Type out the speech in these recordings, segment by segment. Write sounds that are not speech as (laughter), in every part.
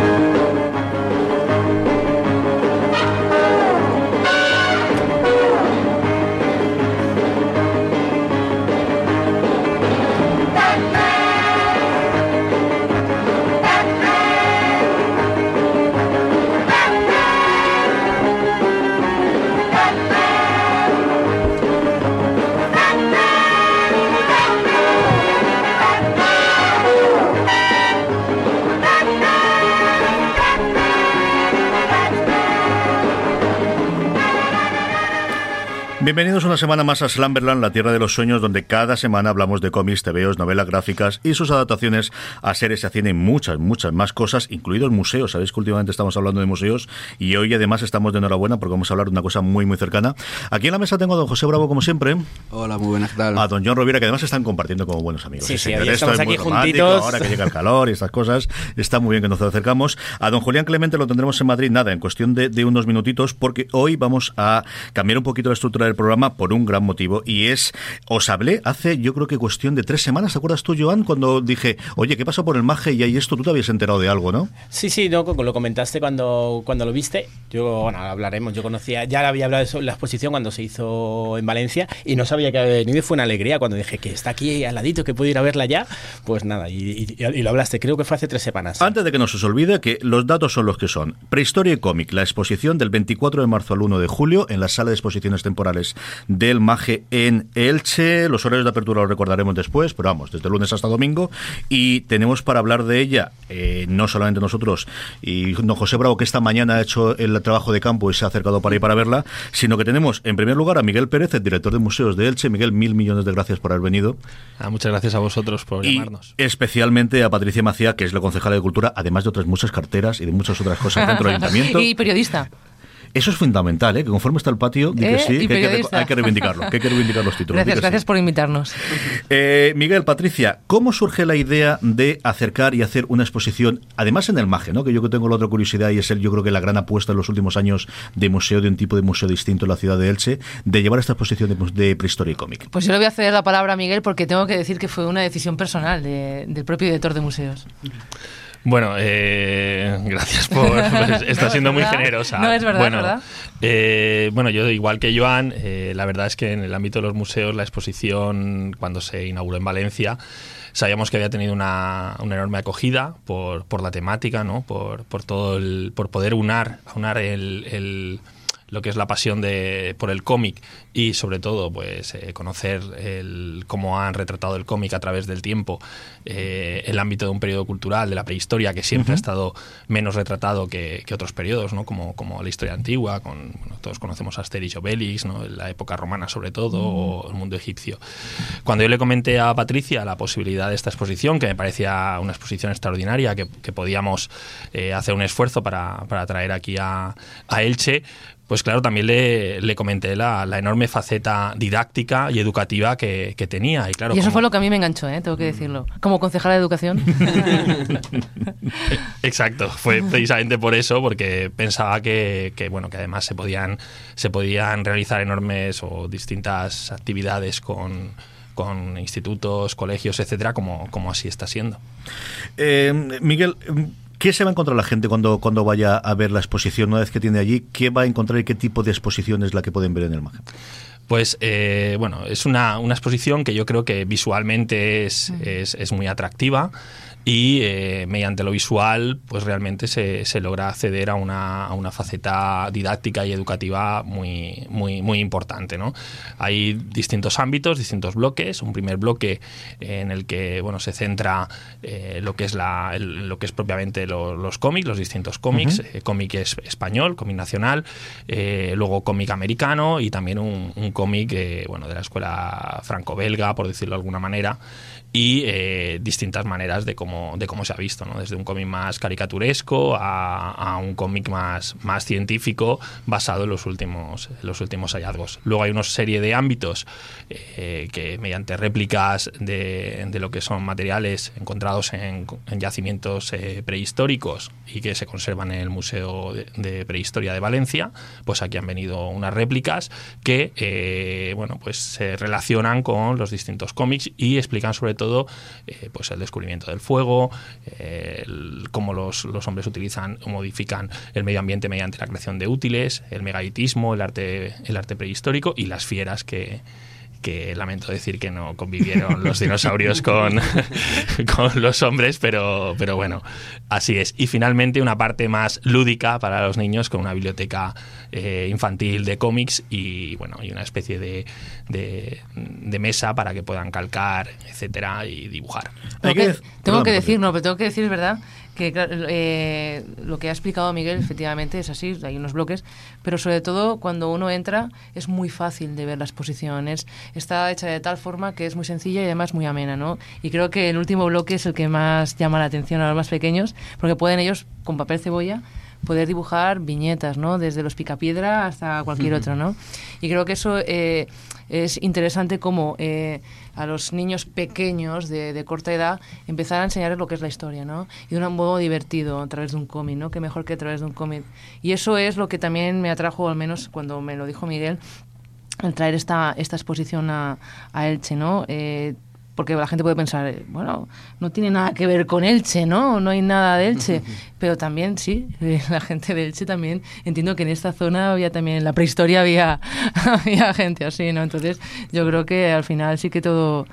Thank you. Bienvenidos una semana más a Slumberland, la tierra de los sueños, donde cada semana hablamos de cómics, tebeos, novelas gráficas y sus adaptaciones a series y cine y muchas, muchas más cosas, incluidos museos. Sabéis que últimamente estamos hablando de museos y hoy además estamos de enhorabuena porque vamos a hablar de una cosa muy, muy cercana. Aquí en la mesa tengo a don José Bravo, como siempre. Hola, muy buenas, tardes. A don John Rovira, que además están compartiendo como buenos amigos. Sí, sí, Esto estamos es aquí juntitos. Ahora que llega el calor y estas cosas, está muy bien que nos acercamos. A don Julián Clemente lo tendremos en Madrid, nada, en cuestión de, de unos minutitos, porque hoy vamos a cambiar un poquito la estructura del programa por un gran motivo y es, os hablé hace yo creo que cuestión de tres semanas, ¿te acuerdas tú, Joan, cuando dije, oye, ¿qué pasó por el Maje y ahí esto? Tú te habías enterado de algo, ¿no? Sí, sí, no, lo comentaste cuando, cuando lo viste. Yo, bueno, hablaremos. Yo conocía, ya había hablado de eso, la exposición cuando se hizo en Valencia y no sabía que había venido y fue una alegría cuando dije que está aquí al ladito, que puedo ir a verla ya. Pues nada, y, y- y lo hablaste, creo que fue hace tres semanas. Antes de que nos os olvide que los datos son los que son. Prehistoria y cómic, la exposición del 24 de marzo al 1 de julio en la sala de exposiciones temporales del Maje en Elche. Los horarios de apertura los recordaremos después, pero vamos, desde lunes hasta domingo. Y tenemos para hablar de ella, eh, no solamente nosotros y don José Bravo, que esta mañana ha hecho el trabajo de campo y se ha acercado para ir para verla, sino que tenemos en primer lugar a Miguel Pérez, el director de museos de Elche. Miguel, mil millones de gracias por haber venido. Ah, muchas gracias a vosotros por Y llamarnos. especialmente a Patricia Macía, que es la concejala de Cultura, además de otras muchas carteras y de muchas otras cosas dentro del (laughs) ayuntamiento. y periodista. Eso es fundamental, ¿eh? que conforme está el patio, di que ¿Eh? sí, Y que hay que, periodista. hay que reivindicarlo, que hay que reivindicar los títulos. Gracias, gracias sí. por invitarnos. Eh, Miguel, Patricia, ¿cómo surge la idea de acercar y hacer una exposición, además en el MAGE, ¿no? que yo que tengo la otra curiosidad y es el, yo creo que la gran apuesta en los últimos años de museo, de un tipo de museo distinto en la ciudad de Elche, de llevar esta exposición de, de prehistoria y cómic? Pues yo le voy a ceder la palabra a Miguel porque tengo que decir que fue una decisión personal de- del propio director de museos. Bueno, eh, gracias por. (laughs) pues, está siendo muy generosa. No, es verdad, Bueno, ¿verdad? eh, bueno, yo igual que Joan, eh, la verdad es que en el ámbito de los museos, la exposición, cuando se inauguró en Valencia, sabíamos que había tenido una, una enorme acogida por, por la temática, ¿no? Por, por todo el, por poder unar, unar el, el- lo que es la pasión de, por el cómic y sobre todo pues eh, conocer el, cómo han retratado el cómic a través del tiempo eh, el ámbito de un periodo cultural de la prehistoria que siempre ha estado menos retratado que, que otros periodos ¿no? como, como la historia antigua con bueno, todos conocemos a Asterix y Obelix ¿no? la época romana sobre todo o el mundo egipcio cuando yo le comenté a Patricia la posibilidad de esta exposición que me parecía una exposición extraordinaria que, que podíamos eh, hacer un esfuerzo para, para traer aquí a, a Elche pues claro, también le, le comenté la, la enorme faceta didáctica y educativa que, que tenía. Y, claro, y eso como- fue lo que a mí me enganchó, ¿eh? tengo que decirlo. Como concejala de educación. (laughs) Exacto, fue precisamente por eso, porque pensaba que, que, bueno, que además se podían, se podían realizar enormes o distintas actividades con, con institutos, colegios, etcétera, como, como así está siendo. Eh, Miguel, ¿qué se va a encontrar la gente cuando, cuando vaya a ver la exposición una vez que tiene allí? ¿Qué va a encontrar y qué tipo de exposición es la que pueden ver en el MAGE? Pues eh, bueno, es una, una exposición que yo creo que visualmente es, es, es muy atractiva y eh, mediante lo visual pues realmente se, se logra acceder a una, a una faceta didáctica y educativa muy, muy, muy importante. ¿no? Hay distintos ámbitos, distintos bloques. Un primer bloque en el que bueno, se centra eh, lo, que es la, el- lo que es propiamente lo- los cómics, los distintos cómics, eh, cómic es- español, cómic nacional, eh, luego cómic americano y también un, un cómic eh, bueno, de la escuela franco-belga, por decirlo de alguna manera. Y eh, distintas maneras de cómo, de cómo se ha visto, ¿no? desde un cómic más caricaturesco a, un cómic más, más científico basado en los últimos, los últimos hallazgos. Luego hay una serie de ámbitos eh, que mediante réplicas de, de, lo que son materiales encontrados en, yacimientos eh, prehistóricos y que se conservan en el Museo de, Prehistoria de Valencia, pues aquí han venido unas réplicas que bueno, pues se relacionan con los distintos cómics y explican sobre todo eh, pues el descubrimiento del fuego, cómo los, hombres utilizan o modifican el medio ambiente mediante la creación de útiles, el megalitismo, el arte, el arte prehistórico y las fieras que, que lamento decir que no convivieron los dinosaurios con, (laughs) con los hombres, pero, pero bueno, así es. Y finalmente una parte más lúdica para los niños con una biblioteca eh, infantil de cómics y bueno, y una especie de, de, mesa para que puedan calcar, etcétera, y dibujar. Tengo que, tengo que decir, no, pero tengo que decir, es verdad, que eh, lo que ha explicado Miguel efectivamente es así, hay unos bloques, pero sobre todo cuando uno entra es muy fácil de ver las posiciones, está hecha de tal forma que es muy sencilla y además muy amena, ¿no? Y creo que el último bloque es el que más llama la atención a los más pequeños, porque pueden ellos con papel cebolla poder dibujar viñetas, ¿no? Desde los picapiedra hasta cualquier otro, ¿no? Y creo que eso eh, es interesante como eh, a los niños pequeños de, corta edad empezar a enseñarles lo que es la historia, ¿no? Y de un modo divertido a través de un cómic, ¿no? Que mejor que a través de un cómic. Y eso es lo que también me atrajo, al menos cuando me lo dijo Miguel, al traer esta, esta exposición a, a Elche, ¿no? Eh, porque la gente puede pensar, eh, bueno, no tiene nada que ver con Elche, ¿no? No hay nada de Elche. (laughs) Pero también, sí, eh, la gente de Elche también, entiendo que en esta zona había también, en la prehistoria había, (laughs) había gente así, ¿no? Entonces, yo creo que al final sí que todo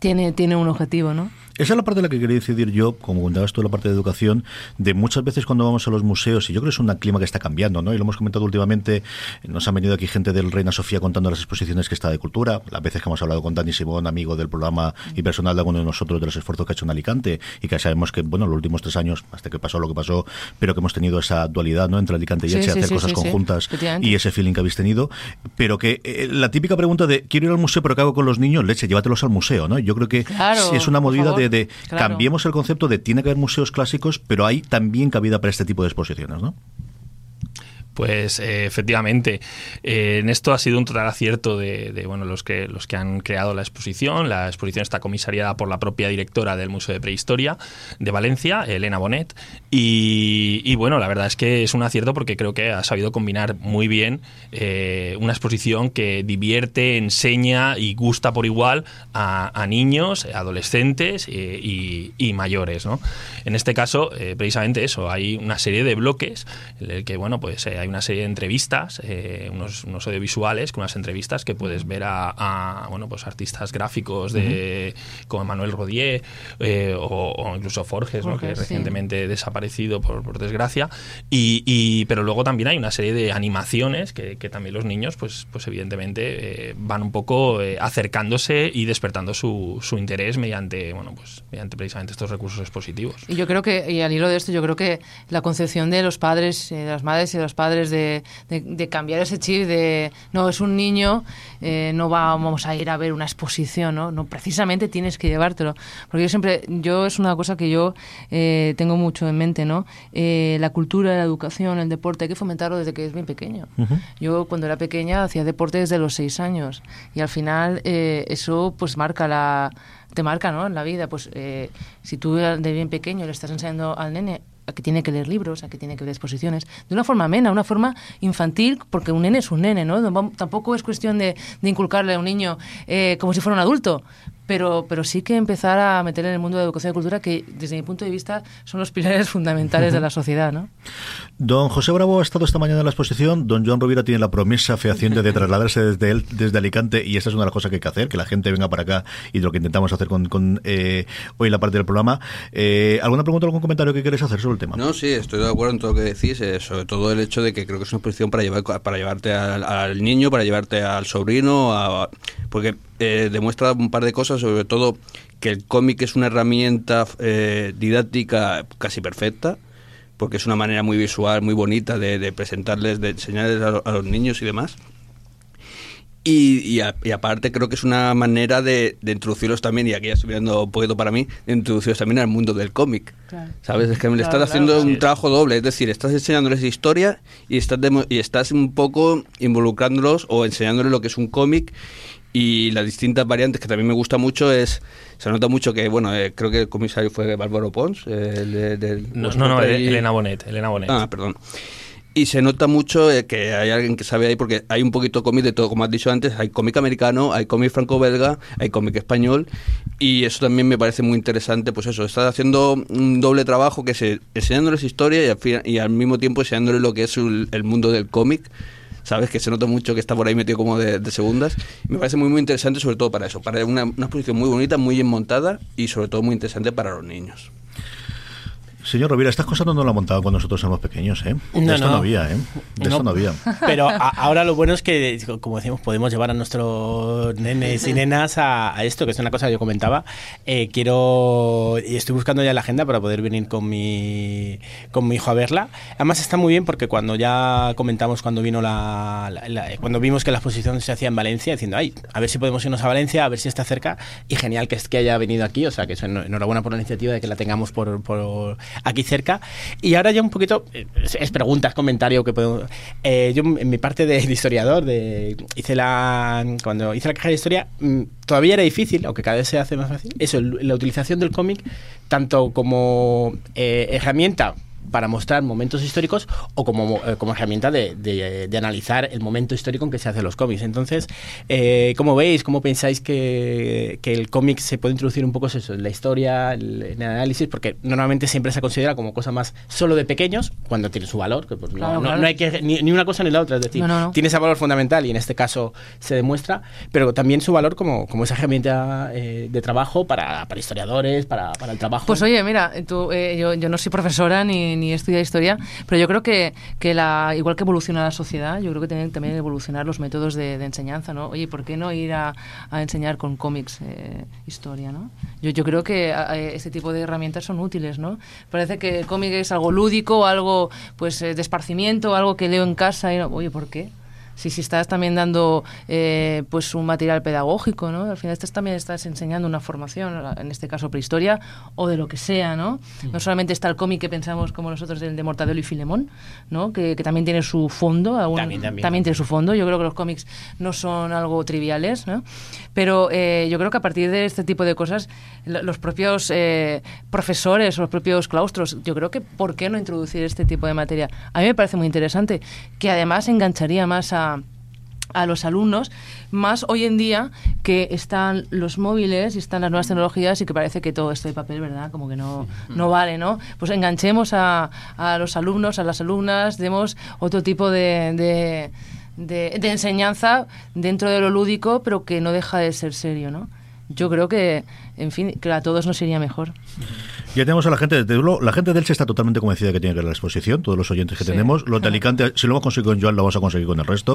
tiene, tiene un objetivo, ¿no? Esa es la parte de la que quería decidir yo, como contabas tú la parte de educación, de muchas veces cuando vamos a los museos, y yo creo que es un clima que está cambiando, ¿no? Y lo hemos comentado últimamente, nos han venido aquí gente del Reina Sofía contando las exposiciones que está de cultura, las veces que hemos hablado con Dani Simón, amigo del programa y personal de alguno de nosotros, de los esfuerzos que ha hecho en Alicante, y que sabemos que, bueno, los últimos tres años, hasta que pasó lo que pasó, pero que hemos tenido esa dualidad, ¿no? Entre Alicante y Elche, hacer cosas conjuntas y ese feeling que habéis tenido, pero que eh, la típica pregunta de, quiero ir al museo, pero ¿qué hago con los niños? Leche, llévatelos al museo, ¿no? Yo creo que es una movida de, de cambiar el concepto de tiene que haber museos clásicos, pero hay también cabida para este tipo de exposiciones, ¿no? Pues eh, efectivamente, eh, en esto ha sido un total acierto de, bueno los que los que han creado la exposición. La exposición está comisariada por la propia directora del Museo de Prehistoria de Valencia, Elena Bonet, y, bueno, la verdad es que es un acierto porque creo que ha sabido combinar muy bien eh, una exposición que divierte, enseña y gusta por igual a, niños, adolescentes y, y, mayores, ¿no? En este caso, precisamente eso, hay una serie de bloques en el que bueno pues hay una serie de entrevistas, eh, unos, audiovisuales, con unas entrevistas que puedes ver a, bueno, pues artistas gráficos de, como Manuel Rodier eh, o, incluso Forges, que recientemente desaparecido por, desgracia. Y, pero luego también hay una serie de animaciones que, también los niños, pues, pues evidentemente, eh, van un poco acercándose y despertando su, su, interés mediante, bueno, pues mediante precisamente estos recursos expositivos. Y yo creo que, y al hilo de esto, yo creo que la concepción de los padres, de las madres y de los padres de, cambiar ese chip de no es un niño, eh, no vamos a ir a ver una exposición, ¿no? No, precisamente tienes que llevártelo. Porque yo siempre, yo es una cosa que yo eh, tengo mucho en mente, ¿no? Eh, la cultura, la educación, el deporte, hay que fomentarlo desde que es bien pequeño. Yo cuando era pequeña hacía deporte desde los seis años y al final eso pues marca la te marca ¿no? en la vida. Pues si tú de bien pequeño le estás enseñando al nene a que tiene que leer libros, a que tiene que ver exposiciones, de una forma amena, una forma infantil, porque un nene es un nene, ¿no? Tampoco es cuestión de, inculcarle a un niño eh, como si fuera un adulto, pero, pero sí que empezar a meter en el mundo de educación y cultura, que desde mi punto de vista son los pilares fundamentales de la sociedad. ¿no? Don José Bravo ha estado esta mañana en la exposición, don Joan Rovira tiene la promesa fehaciente de trasladarse desde, él, desde Alicante y esa es una de las cosas que hay que hacer, que la gente venga para acá y lo que intentamos hacer con, con eh, hoy la parte del programa. Eh, ¿Alguna pregunta o algún comentario que quieres hacer sobre el tema? No, sí, estoy de acuerdo en todo lo que decís, eh, sobre todo el hecho de que creo que es una exposición para, llevar, para llevarte al, niño, para llevarte al sobrino, porque eh, demuestra un par de cosas, sobre todo que el cómic es una herramienta eh, didáctica casi perfecta, porque es una manera muy visual, muy bonita de, presentarles, de enseñarles a, los niños y demás. Y, aparte creo que es una manera de, introducirlos también, y aquí ya estoy mirando un poquito para mí, de introducirlos también al mundo del cómic. ¿Sabes? Es que me le estás haciendo un trabajo doble, es decir, estás enseñándoles historia y estás, y estás un poco involucrándolos o enseñándoles lo que es un cómic y las distintas variantes que también me gusta mucho es se nota mucho que bueno eh, creo que el comisario fue Bárbaro Pons el, del no no, Elena Bonet Elena Bonet. Ah perdón. Y se nota mucho eh, que hay alguien que sabe ahí, porque hay un poquito cómic de todo, como has dicho antes, hay cómic americano, hay cómic franco-belga, hay cómic español, y eso también me parece muy interesante, pues eso, estás haciendo un doble trabajo que es enseñándoles historia y al, y al mismo tiempo enseñándoles lo que es el, mundo del cómic, sabes que se nota mucho que está por ahí metido como de, segundas. Me parece muy muy interesante sobre todo para eso, para una, una exposición muy bonita, muy bien montada y sobre todo muy interesante para los niños. Señor Rovira, estas cosas no nos las montado cuando nosotros éramos pequeños, ¿eh? De esto no, había, ¿eh? De esto no había. (laughs) Pero ahora lo bueno es que, como decimos, podemos llevar a nuestros nenes y nenas a, esto, que es una cosa que yo comentaba. Eh, quiero... Y estoy buscando ya la agenda para poder venir con mi, con mi hijo a verla. Además está muy bien porque cuando ya comentamos cuando vino la, cuando vimos que la exposición se hacía en Valencia, diciendo, ay, a ver si podemos irnos a Valencia, a ver si está cerca. Y genial que es que haya venido aquí, o sea, que es enhorabuena por la iniciativa de que la tengamos por, por aquí cerca. Y ahora ya un poquito, es, preguntas, comentario que puedo... Eh, yo en mi parte de, historiador, de, hice la, cuando hice la caja de historia, mm, todavía era difícil, aunque cada vez se hace más fácil, eso, la utilización del cómic tanto como eh, herramienta para mostrar momentos históricos o como, eh, como herramienta de, de, analizar el momento histórico en que se hacen los cómics. Entonces, eh, ¿cómo veis? ¿Cómo pensáis que, que el cómic se puede introducir un poco eso, en la historia, en el análisis? Porque normalmente siempre se considera como cosa más solo de pequeños, cuando tiene su valor, que pues, no, no, hay que ni, ni, una cosa ni la otra, es decir, tiene ese valor fundamental y en este caso se demuestra, pero también su valor como, como esa herramienta eh, de trabajo para, para historiadores, para, para, el trabajo. Pues oye, mira, tú, eh, yo, yo no soy profesora ni ni estudia historia, pero yo creo que, que la, igual que evoluciona la sociedad, yo creo que tienen también evolucionar los métodos de, enseñanza, ¿no? Oye, ¿por qué no ir a, a enseñar con cómics eh, historia, ¿no? Yo, yo creo que este tipo de herramientas son útiles, ¿no? Parece que el cómic es algo lúdico, algo pues eh, de esparcimiento, algo que leo en casa y no, oye, ¿por qué? Si, si estás también dando eh, pues un material pedagógico, ¿no? Al final estás, también estás enseñando una formación, en este caso prehistoria, o de lo que sea, ¿no? No solamente está el cómic que pensamos como nosotros del de Mortadelo y Filemón, ¿no? Que, también tiene su fondo, también, también, tiene su fondo. Yo creo que los cómics no son algo triviales, ¿no? Pero eh, yo creo que a partir de este tipo de cosas, los propios eh, profesores o los propios claustros, yo creo que ¿por qué no introducir este tipo de materia? A mí me parece muy interesante, que además engancharía más a a los alumnos, más hoy en día que están los móviles y están las nuevas tecnologías y que parece que todo esto de papel, ¿verdad? Como que no, no vale, ¿no? Pues enganchemos a, a los alumnos, a las alumnas, demos otro tipo de, de, de, enseñanza dentro de lo lúdico, pero que no deja de ser serio, ¿no? Yo creo que, en fin, que a todos nos iría mejor. Ya tenemos a la gente de Teulo. La gente de Elche está totalmente convencida que tiene que ver la exposición, todos los oyentes que tenemos. Los de (laughs) Alicante, si lo hemos conseguido con Joan, lo vamos a conseguir con el resto.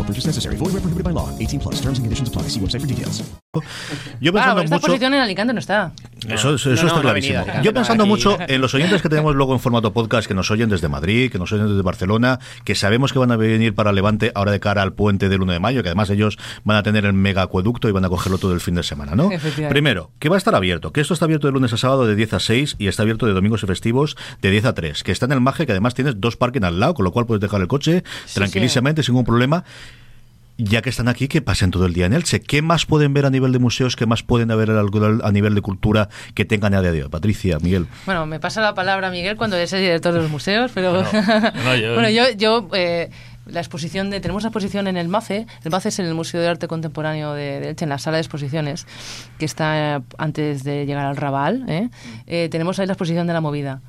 No purchase necessary. Void where prohibited by law. 18 plus. Terms and conditions apply. See website for details. Yo pensando esta mucho... exposición en Alicante no está. Eso, eso, eso no, está no, clarísimo. Yo pensando mucho (laughs) en los oyentes que tenemos luego en formato podcast que nos oyen desde Madrid, que nos oyen desde Barcelona, que sabemos que van a venir para Levante ahora de cara al puente del 1 de mayo, que además ellos van a tener el mega acueducto y van a cogerlo todo el fin de semana, ¿no? Primero, que va a estar abierto, que esto está abierto de lunes a sábado de 10 a 6 y está abierto de domingos y festivos de 10 a 3, que está en el Maje, que además tienes dos parking al lado, con lo cual puedes dejar el coche tranquilísimamente, sin ningún problema ya que están aquí, que pasen todo el día en Elche. ¿Qué más pueden ver a nivel de museos? ¿Qué más pueden ver a nivel de cultura que tengan a día de hoy? Patricia, Miguel. Bueno, me pasa la palabra Miguel cuando es el director de los museos, pero bueno, yo, yo eh, la exposición de tenemos la exposición en el MACE el MACE es el Museo de Arte Contemporáneo de, Elche en la sala de exposiciones que está eh, antes de llegar al Raval ¿eh? Eh, tenemos ahí la exposición de la movida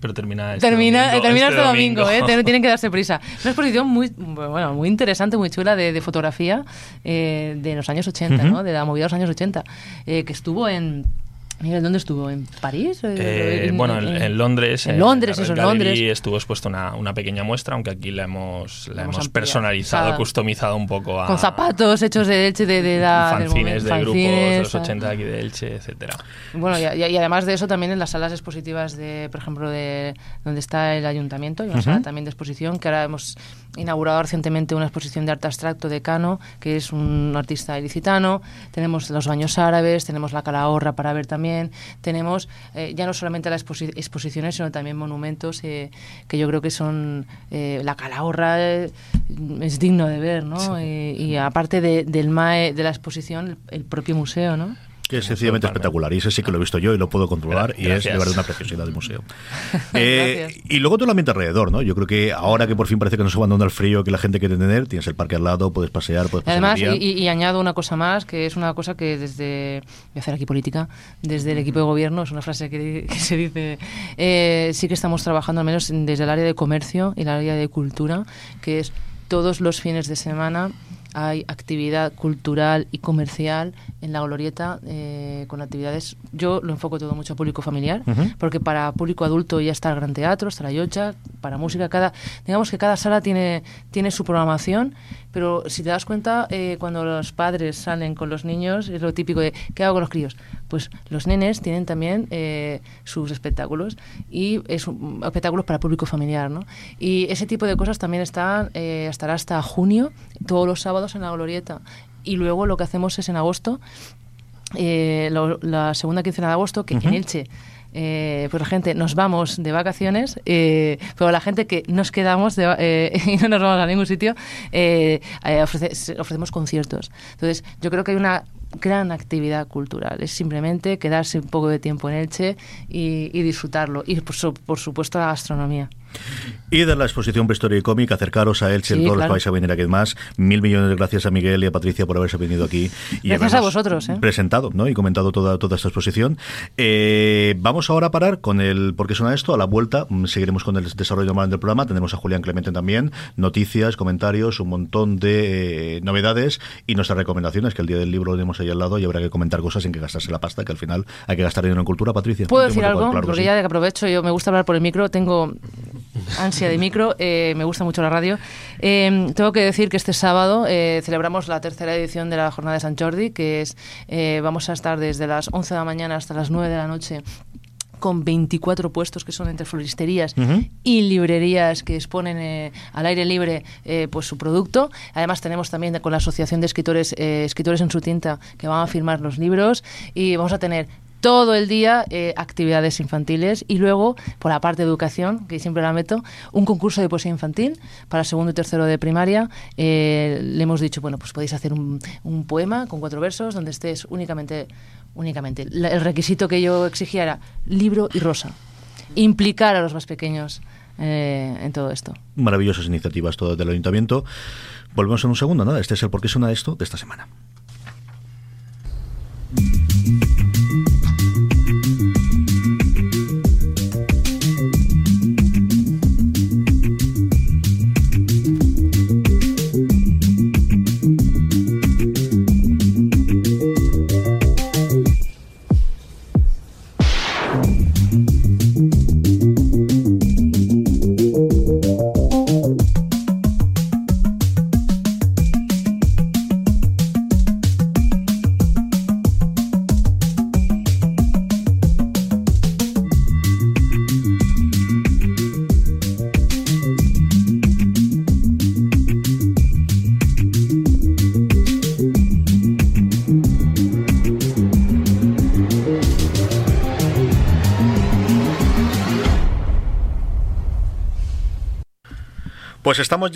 pero termina este termina, domingo, termina este este domingo, ¿eh? tienen que darse prisa. (laughs) Una exposición muy, bueno, muy interesante, muy chula de, fotografía de los años 80, ¿no? de la movida de los años 80, que estuvo en ¿dónde estuvo? ¿En París? Eh, bueno, en, Londres. En Londres, eso, en Londres. estuvo expuesto una, una, pequeña muestra, aunque aquí la hemos, la hemos, personalizado, customizado un poco a... Con zapatos hechos de Elche, de, de la... Fanzines de grupos de los 80 aquí de Elche, etcétera. Bueno, y, y, además de eso, también en las salas expositivas de, por ejemplo, de donde está el ayuntamiento, hay una sala también de exposición, que ahora hemos inaugurado recientemente una exposición de arte abstracto de Cano, que es un artista ilicitano. Tenemos los baños árabes, tenemos la calahorra para ver también. Tenemos eh, ya no solamente las exposiciones, sino también monumentos eh, que yo creo que son. Eh, la calahorra es digno de ver, ¿no? y aparte del MAE, de la exposición, el propio museo, ¿no? Que es sencillamente espectacular. Y ese sí que lo he visto yo y lo puedo controlar. Y es de verdad una preciosidad de museo. (laughs) eh, y luego todo el ambiente alrededor, ¿no? Yo creo que ahora que por fin parece que no se abandona el frío que la gente quiere tener, tienes el parque al lado, puedes pasear, puedes pasar Además, Y, añado una cosa más, que es una cosa que desde. Voy a hacer aquí política. Desde el equipo de gobierno, es una frase (laughs) que, se dice. Eh, sí que estamos trabajando, al menos desde el área de comercio y el área de cultura, que es todos los fines de semana hay actividad cultural y comercial en la glorieta eh, con actividades. Yo lo enfoco todo mucho a público familiar, porque para público adulto ya está el Gran Teatro, está la Yocha, para música, cada, digamos que cada sala tiene, tiene su programación, pero si te das cuenta, eh, cuando los padres salen con los niños, es lo típico de ¿qué hago con los críos? Pues los nenes tienen también eh, sus espectáculos y es un, espectáculos para público familiar, ¿no? Y ese tipo de cosas también están, estará hasta junio, todos los sábados en la glorieta. Y luego lo que hacemos es en agosto, eh, la segunda quincena de agosto, que en Elche eh, pues la gente nos vamos de vacaciones, eh, pero la gente que nos quedamos eh, (laughs) y no nos vamos a ningún sitio, ofrecemos conciertos. Entonces, yo creo que hay una gran actividad cultural. Es simplemente quedarse un poco de tiempo en Elche y, disfrutarlo. Y por supuesto la gastronomía. Y de la exposición Prehistoria y Cómic, acercaros a Elche, todos los vais a venir aquí más. Mil millones de gracias a Miguel y a Patricia por haberse venido aquí. Y gracias a vosotros. ¿eh? Presentado ¿no? y comentado toda, toda esta exposición. Eh, vamos ahora a parar con el ¿Por qué suena esto? A la vuelta mm, seguiremos con el desarrollo normal del programa. Tenemos a Julián Clemente también. Noticias, comentarios, un montón de eh, novedades y nuestras recomendaciones, que el día del libro lo tenemos ahí al lado y habrá que comentar cosas sin que gastarse la pasta, que al final hay que gastar dinero en cultura. Patricia. ¿Puedo decir algo? Porque ya de que aprovecho, yo me gusta hablar por el micro. Tengo ansia de micro, eh, me gusta mucho la radio. Eh, tengo que decir que este sábado eh, celebramos la tercera edición de la Jornada de San Jordi, que es, vamos a estar desde las 11 de la mañana hasta las 9 de la noche con 24 puestos que son entre floristerías y librerías que exponen al aire libre pues su producto. Además tenemos también con la Asociación de Escritores Escritores en su tinta que van a firmar los libros y vamos a tener todo el día eh, actividades infantiles y luego, por la parte de educación, que siempre la meto, un concurso de poesía infantil para segundo y tercero de primaria. Eh, le hemos dicho, bueno, pues podéis hacer un, poema con cuatro versos donde estés únicamente, únicamente. el requisito que yo exigía era libro y rosa. Implicar a los más pequeños eh, en todo esto. Maravillosas iniciativas todas del ayuntamiento. Volvemos en un segundo, nada. Este es el por qué suena esto de esta semana.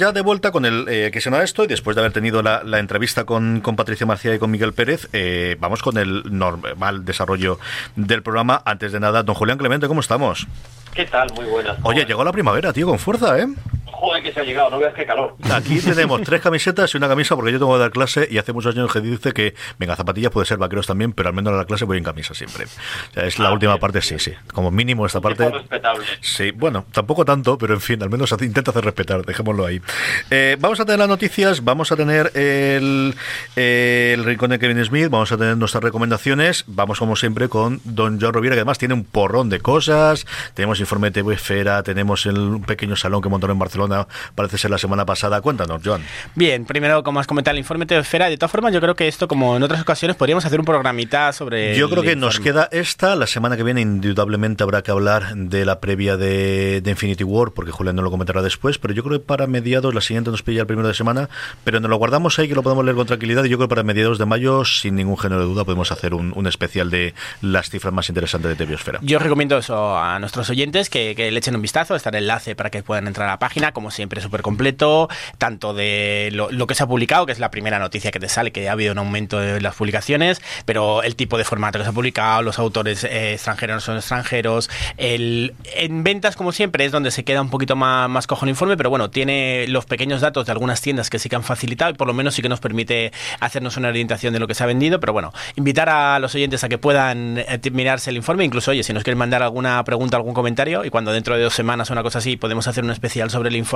Ya de vuelta con el eh, que se da esto y después de haber tenido la, la entrevista con, con, Patricia Marcía y con Miguel Pérez, eh, vamos con el normal desarrollo del programa. Antes de nada, don Julián Clemente, ¿cómo estamos? ¿Qué tal? Muy buenas. Oye, llegó la primavera, tío, con fuerza, ¿eh? Joder, que se ha llegado, no veas qué calor. Aquí (laughs) tenemos tres camisetas y una camisa porque yo tengo que dar clase y hace muchos años que dice que, venga, zapatillas puede ser vaqueros también, pero al menos a la clase voy en camisa siempre. O sea, es la Ah, última bien, parte, sí, sí. Como mínimo esta parte. Respetable. Sí, bueno, tampoco tanto, pero en fin, al menos intenta hacer respetar, dejémoslo ahí. Eh, vamos a tener las noticias, vamos a tener el, el rincón de Kevin Smith, vamos a tener nuestras recomendaciones, vamos como siempre con Don John Rovira, que además tiene un porrón de cosas, tenemos informe de TV Esfera, tenemos el un pequeño salón que montaron en Barcelona, parece ser la semana pasada. Cuéntanos, John. Bien, primero, como has comentado, el informe de. De todas formas, yo creo que esto, como en otras ocasiones, podríamos hacer un programita sobre. Yo creo que nos queda esta. La semana que viene, indudablemente, habrá que hablar de la previa de, de Infinity War, porque Julián no lo comentará después. Pero yo creo que para mediados, la siguiente nos pilla el primero de semana. Pero nos lo guardamos ahí, que lo podemos leer con tranquilidad. Y yo creo que para mediados de mayo, sin ningún género de duda, podemos hacer un, un especial de las cifras más interesantes de Tebiosfera. Yo recomiendo eso a nuestros oyentes que, que le echen un vistazo. Está el enlace para que puedan entrar a la página, como siempre, súper completo. Tanto de lo, que se ha publicado, que es la primera noticia que te sale, que ha habido un aumento de las publicaciones, pero el tipo de formato que se ha publicado, los autores eh, extranjeros no son extranjeros. El, en ventas, como siempre, es donde se queda un poquito más, más cojo el informe, pero bueno, tiene los pequeños datos de algunas tiendas que sí que han facilitado por lo menos sí que nos permite hacernos una orientación de lo que se ha vendido. Pero bueno, invitar a los oyentes a que puedan eh, mirarse el informe, incluso, oye, si nos quieren mandar alguna pregunta, algún comentario, y cuando dentro de dos semanas o una cosa así podemos hacer un especial sobre el informe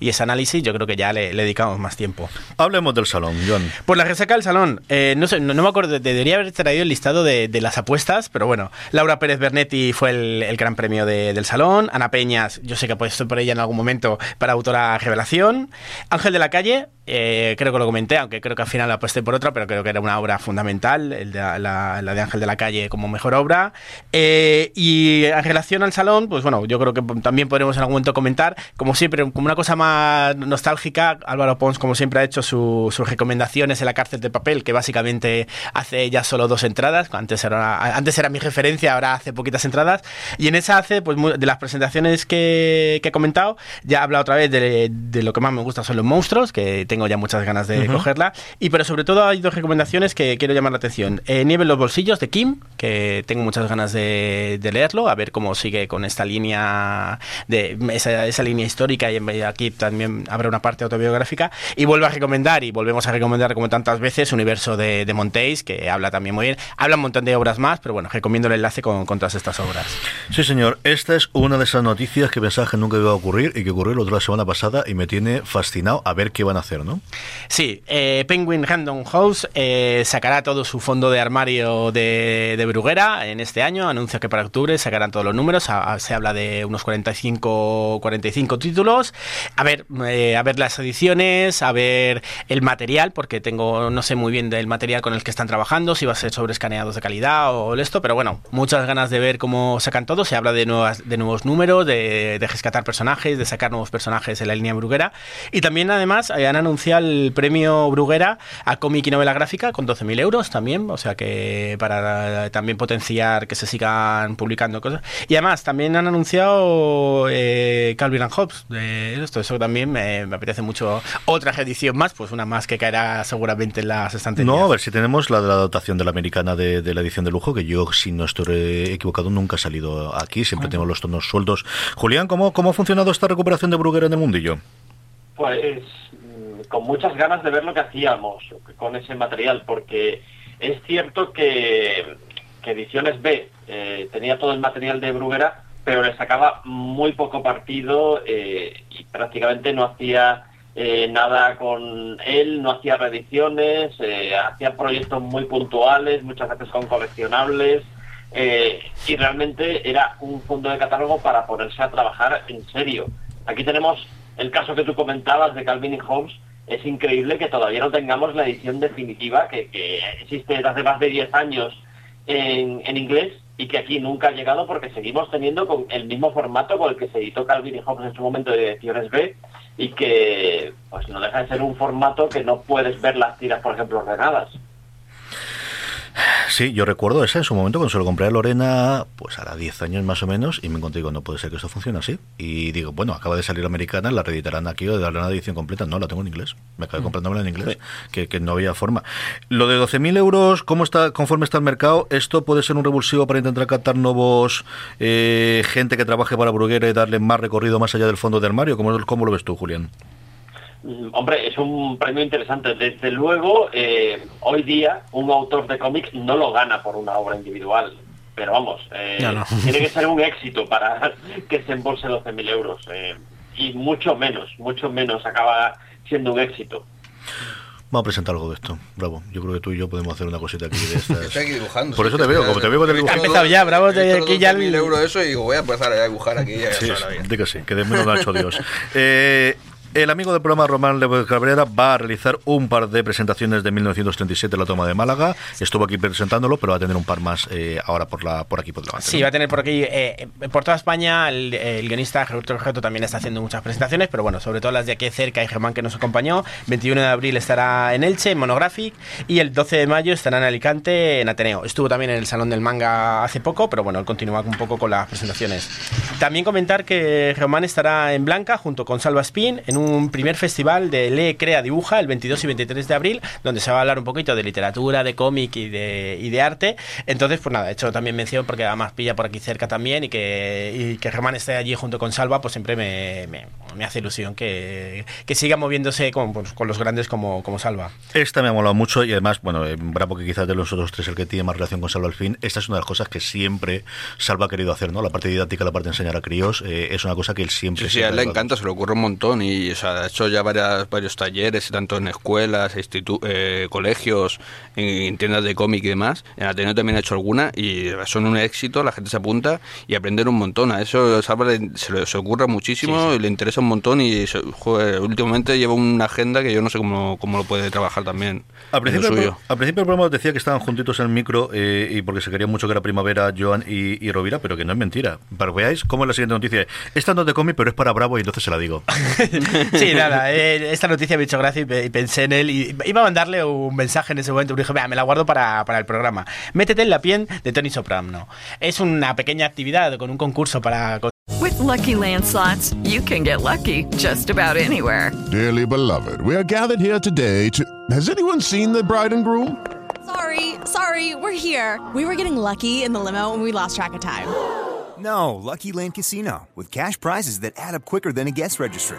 y ese análisis, yo creo que ya le, le dedicamos más tiempo. Hablemos del salón, John. Pues la resaca del salón, eh, no sé, no, no me acuerdo, debería haber traído el listado de, de las apuestas, pero bueno, Laura Pérez Bernetti fue el, el gran premio de- del salón, Ana Peñas, yo sé que he puesto por ella en algún momento para autora revelación, Ángel de la Calle, eh, creo que lo comenté, aunque creo que al final aposté por otra, pero creo que era una obra fundamental, el de, la, la de Ángel de la Calle como mejor obra. Eh, y en relación al salón, pues bueno, yo creo que también podremos en algún momento comentar, como siempre, como una cosa más nostálgica, Álvaro Pons, como siempre, ha hecho su- sus recomendaciones en la cárcel de papel, que básicamente hace ya solo dos entradas, antes era, antes era mi referencia, ahora hace poquitas entradas, y en esa hace, pues de las presentaciones que, que he comentado, ya habla otra vez de, de lo que más me gusta son los monstruos, que tengo ya muchas ganas de Ujú. cogerla, y pero sobre todo hay dos recomendaciones que quiero llamar la atención. Eh, Nieve en los bolsillos de Kim, que tengo muchas ganas de, de leerlo, a ver cómo sigue con esta línea de esa, esa línea histórica y aquí también habrá una parte autobiográfica. Y vuelvo a recomendar, y volvemos a recomendar como tantas veces, Universo de, de Montéis, que habla también muy bien. Habla un montón de obras más, pero bueno, recomiendo el enlace con, con todas estas obras. Sí, señor. Esta es una de esas noticias que pensaba que nunca iba a ocurrir y que ocurrió la otra semana pasada y me tiene fascinado a ver qué van a hacer, ¿no? Sí, eh, Penguin Random House eh, sacará todo su fondo de armario de, de Bruguera en este año. Anuncia que para octubre sacarán todos los números. A- a- se habla de unos 45, 45 títulos. A ver, eh, a ver las ediciones, a ver el material, porque tengo no sé muy bien del material con el que están trabajando, si va a ser sobre escaneados de calidad o esto, pero bueno, muchas ganas de ver cómo sacan todo. Se habla de, nuevas, de nuevos números, de, de rescatar personajes, de sacar nuevos personajes en la línea Bruguera. Y también, además, eh, han anunciado el premio Bruguera a cómic y novela gráfica con 12.000 euros también, o sea que para también potenciar que se sigan publicando cosas. Y además, también han anunciado eh, Calvin and Hobbes. De esto, eso también me, me apetece mucho. Otra edición más, pues una más que caerá seguramente en las estanterías. No, a ver si tenemos la de la dotación de la americana de, de la edición de lujo, que yo, si no estoy equivocado, nunca ha salido aquí, siempre tengo los tonos sueldos. Julián, ¿cómo, ¿cómo ha funcionado esta recuperación de Bruguera en el mundillo? Pues con muchas ganas de ver lo que hacíamos con ese material, porque es cierto que, que Ediciones B eh, tenía todo el material de Bruguera, pero le sacaba muy poco partido eh, y prácticamente no hacía eh, nada con él, no hacía reediciones, hacía proyectos muy puntuales, muchas veces con coleccionables, y realmente era un fondo de catálogo para ponerse a trabajar en serio. Aquí tenemos el caso que tú comentabas de Calvin y Hobbes. Es increíble que todavía no tengamos la edición definitiva que, existe desde hace más de 10 años en, inglés y que aquí nunca ha llegado porque seguimos teniendo con el mismo formato con el que se editó Calvin y Hobbes en su momento de ediciones B y que pues no deja de ser un formato que no puedes ver las tiras, por ejemplo, regadas. Sí, yo recuerdo esa en su momento cuando se lo compré a Lorena, pues hará 10 años más o menos, y me encontré con no puede ser que esto funcione así. Y digo, bueno, acaba de salir americana, la reeditarán aquí o de darle una edición completa. No, la tengo en inglés. Me acabé mm. comprándomela en inglés, que, que, no había forma. Lo de 12.000 euros, ¿cómo está, conforme está el mercado? ¿Esto puede ser un revulsivo para intentar captar nuevos eh, gente que trabaje para Bruguera y darle más recorrido más allá del fondo del armario? ¿Cómo, cómo lo ves tú, Julián? Mm, hombre, es un premio interesante. Desde luego, eh, hoy día un autor de cómics no lo gana por una obra individual. Pero vamos, eh, (laughs) tiene que ser un éxito para (laughs) que se embolse 12.000 euros. Eh, y mucho menos, mucho menos acaba siendo un éxito. Vamos a presentar algo de esto, bravo. Yo creo que tú y yo podemos hacer una cosita aquí de (laughs) estas. Estoy aquí dibujando. Por eso te veo, como te veo con el Ha empezado ya, bravo. De aquí ya mil euros eso y digo, voy a empezar a dibujar aquí. Ya sí, sí, que sí, que de menos lo ha hecho Dios. Eh, el amigo del programa Román López Cabrera va a realizar un par de presentaciones de 1937 la toma de Málaga. Estuvo aquí presentándolo, pero va a tener un par más eh, ahora por la por aquí por delante. Sí, va a tener por aquí eh, por toda España. El, guionista Gerardo Roberto también está haciendo muchas presentaciones, pero bueno, sobre todo las de aquí cerca y Germán que nos acompañó. 21 de abril estará en Elche, en Monographic, y el 12 de mayo estará en Alicante, en Ateneo. Estuvo también en el Salón del Manga hace poco, pero bueno, él continúa un poco con las presentaciones. También comentar que Germán estará en Blanca junto con Salva Spin en un un primer festival de Lee Crea Dibuja el 22 y 23 de abril, donde se va a hablar un poquito de literatura, de cómic y de, y de arte. Entonces, pues nada, he hecho también mención porque además pilla por aquí cerca también y que, y que Germán esté allí junto con Salva, pues siempre me, me, hace ilusión que, que siga moviéndose con, pues, con, los grandes como, como Salva. Esta me ha molado mucho y además, bueno, eh, bravo que quizás de los otros tres el que tiene más relación con Salva al fin, esta es una de las cosas que siempre Salva ha querido hacer, ¿no? La parte didáctica, la parte de enseñar a críos, eh, es una cosa que él siempre... Sí, sí, a él le encanta, se le ocurre un montón y o sea, hecho ya varias, varios talleres, tanto en escuelas, eh, colegios, en, tiendas de cómic y demás. En Ateneo también ha hecho alguna y son un éxito, la gente se apunta y aprender un montón. A eso se, le, se ocurre muchísimo y le interesa un montón y últimamente lleva una agenda que yo no sé cómo, cómo lo puede trabajar también. Al principio, al principio del programa decía que estaban juntitos en el micro eh, y porque se quería mucho que era primavera Joan y, Rovira, pero que no es mentira. Para que veáis cómo es la siguiente noticia. Esta no es de cómic, pero es para Bravo y entonces se la digo. (laughs) sí, nada, eh, esta noticia me ha hecho gracia y, pensé en él y iba a mandarle un mensaje en ese momento. Y dije, me la guardo para, para, el programa. Métete en la piel de Tony Soprano. Es una pequeña actividad con un concurso para. With lucky landslots, you can get lucky just about anywhere. Dearly beloved, we are gathered here today to. Has anyone seen the bride and groom? Sorry, sorry, we're here. We were getting lucky in the limo and we lost track of time. No, Lucky Land Casino, with cash prizes that add up quicker than a guest registry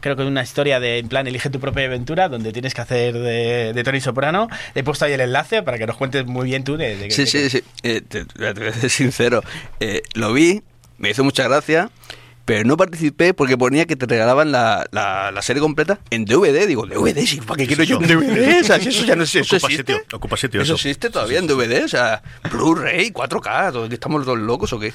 creo que una historia de, en plan, elige tu propia aventura donde tienes que hacer de, de Tony Soprano. He puesto ahí el enlace para que nos cuentes muy bien tú de, de Sí, sí, sí. Eh, te, te, voy a ser sincero. Eh, lo vi, me hizo mucha gracia pero no participé porque ponía que te regalaban la, la, la serie completa en DVD. Digo, DVD, sí, ¿para qué quiero yo un DVD? (laughs) O sea, si eso ya no sé, eso ocupa existe. Sitio, ocupa sitio eso. eso existe todavía en DVD, o sea, Blu-ray, 4K, ¿estamos todos locos o qué?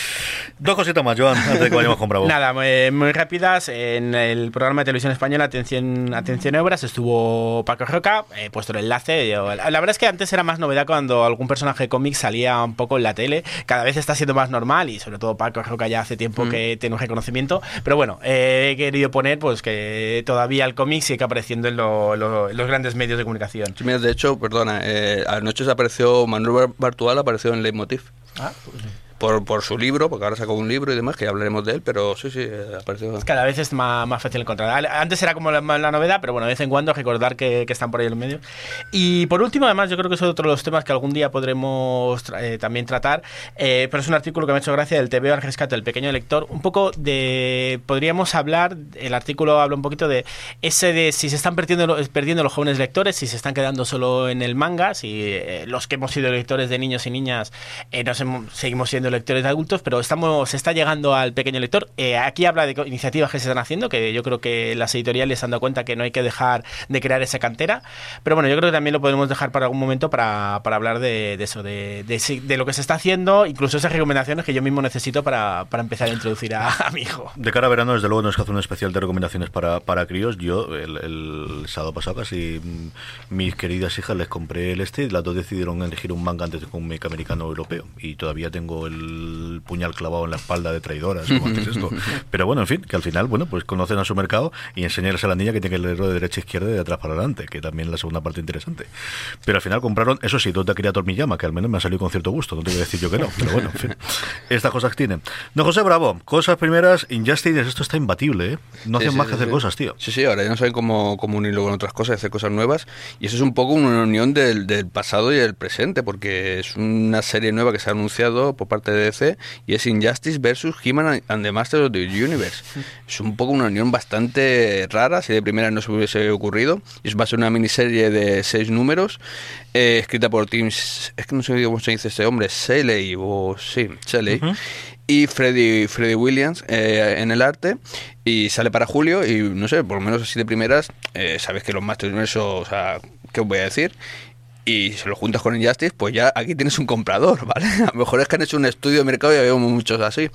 (laughs) Dos cositas más, Joan, antes de que vayamos con Bravo. (laughs) Nada, muy, muy, rápidas. En el programa de televisión española Atención, Atención Obras estuvo Paco Roca, he puesto el enlace. Yo, la, la, verdad es que antes era más novedad cuando algún personaje cómic salía un poco en la tele. Cada vez está siendo más normal y sobre todo Paco Roca ya hace tiempo mm. que tiene un reconocimiento. Pero bueno, eh, he querido poner pues que todavía el cómic sigue apareciendo en, lo, lo, los grandes medios de comunicación. Sí, mira, de hecho, perdona, eh, anoche apareció Manuel Bartual, apareció en Leitmotiv. Ah, pues por, por su libro, porque ahora sacó un libro y demás, que ya hablaremos de él, pero sí, sí, eh, apareció. Cada vez es más, más fácil encontrar. Antes era como la, la novedad, pero bueno, de vez en cuando recordar que, que, están por ahí en los medios. Y por último, además, yo creo que es otro de los temas que algún día podremos eh, también tratar, eh, pero es un artículo que me ha hecho gracia del TVO al rescate del pequeño lector, un poco de, podríamos hablar, el artículo habla un poquito de ese de si se están perdiendo, perdiendo los jóvenes lectores, si se están quedando solo en el manga, si eh, los que hemos sido lectores de niños y niñas eh, nos hemos, seguimos siendo lectores de adultos, pero estamos se está llegando al pequeño lector. Eh, aquí habla de iniciativas que se están haciendo, que yo creo que las editoriales se han dado cuenta que no hay que dejar de crear esa cantera, pero bueno, yo creo que también lo podemos dejar para algún momento para, para hablar de, de eso, de, de, de, lo que se está haciendo, incluso esas recomendaciones que yo mismo necesito para, para empezar a introducir a, a, mi hijo. De cara a verano, desde luego, no es que hacer un especial de recomendaciones para, para críos. Yo, el, el sábado pasado, casi mis queridas hijas les compré el este y las dos decidieron elegir un manga antes de un manga americano europeo. Y todavía tengo el puñal clavado en la espalda de traidoras. ¿cómo haces esto? (laughs) Pero bueno, en fin, que al final, bueno, pues conocen a su mercado y enseñarles a la niña que tiene que leerlo de derecha a izquierda y de atrás para adelante, que también es la segunda parte interesante. Pero al final compraron, eso sí, donde quería Tormillama, que al menos me ha salido con cierto gusto, no te voy a decir yo que no, pero bueno, en fin, (laughs) estas cosas tienen. No, José Bravo, cosas primeras, Injustice, esto está imbatible, ¿eh? No hacen sí, más sí, que hacer sí. cosas, tío. Sí, sí, ahora ya no saben cómo, cómo unirlo con otras cosas, hacer cosas nuevas. Y eso es un poco una unión del, del pasado y el presente, porque es una serie nueva que se ha anunciado por parte de DC y es Injustice versus He-Man and the Masters of the Universe. Es un poco una unión bastante rara, si de primera no se hubiese ocurrido. Va a ser una miniserie de seis números, eh, escrita por Tim, es que no sé cómo se dice este hombre, Shelley, o sí, Shelley. Uh -huh y Freddy, Freddy Williams eh, en el arte y sale para julio y no sé, por lo menos así de primeras, eh, sabes que los Masters Universo, o sea, ¿qué os voy a decir? Y se lo juntas con Injustice, pues ya aquí tienes un comprador, ¿vale? (laughs) A lo mejor es que han hecho un estudio de mercado y había muchos así.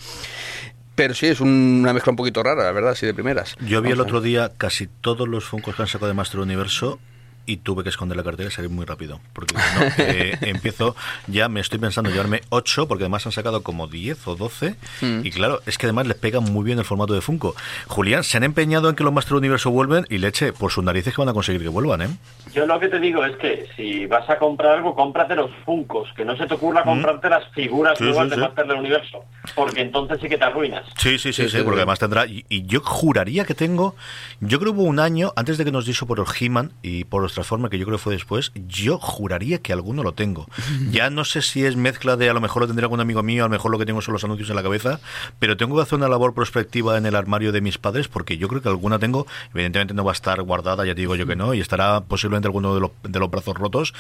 Pero sí, es una mezcla un poquito rara, la verdad, así de primeras. Yo vi el otro día casi todos los Funkos que han sacado de Master Universo y tuve que esconder la cartera y salir muy rápido. Porque no, (laughs) eh, empiezo, ya me estoy pensando llevarme 8, porque además han sacado como 10 o 12. Mm. Y claro, es que además les pega muy bien el formato de Funko. Julián, se han empeñado en que los Master Universo vuelven y leche, por sus narices que van a conseguir que vuelvan, ¿eh? Yo lo que te digo es que si vas a comprar algo, cómprate los Funkos, que no se te ocurra comprarte mm. las figuras sí, nuevas sí, de sí. Master del Universo, porque entonces sí que te arruinas. Sí, sí, sí, sí, porque además tendrá. Y, y, yo juraría que tengo. Yo creo que hubo un año, antes de que nos dijo por el He-Man y por los Transformers, que yo creo que fue después, yo juraría que alguno lo tengo. Ya no sé si es mezcla de a lo mejor lo tendría algún amigo mío, a lo mejor lo que tengo son los anuncios en la cabeza, pero tengo que hacer una labor prospectiva en el armario de mis padres porque yo creo que alguna tengo, evidentemente no va a estar guardada, ya te digo yo que no, y estará posiblemente alguno de los, de los brazos rotos,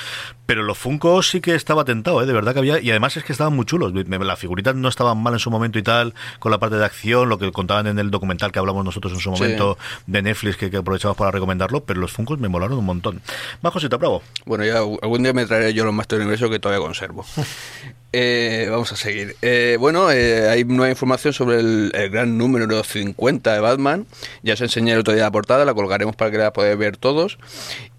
pero los Funko sí que estaba tentado, ¿eh? de verdad que había, y además es que estaban muy chulos, las figuritas no estaban mal en su momento y tal, con la parte de acción, lo que contaban en el documental que hablamos nosotros en su momento sí. de Netflix, que, que aprovechamos para recomendarlo, pero los Funkos me molaron un montón. Más cosita, bravo. Bueno, ya algún día me traeré yo los Master Universo que todavía conservo. (laughs) Eh, vamos a seguir. Eh, bueno, eh, hay nueva información sobre el, el, gran número 50 de Batman. Ya os enseñé el otro día la portada, la colgaremos para que la podáis ver todos.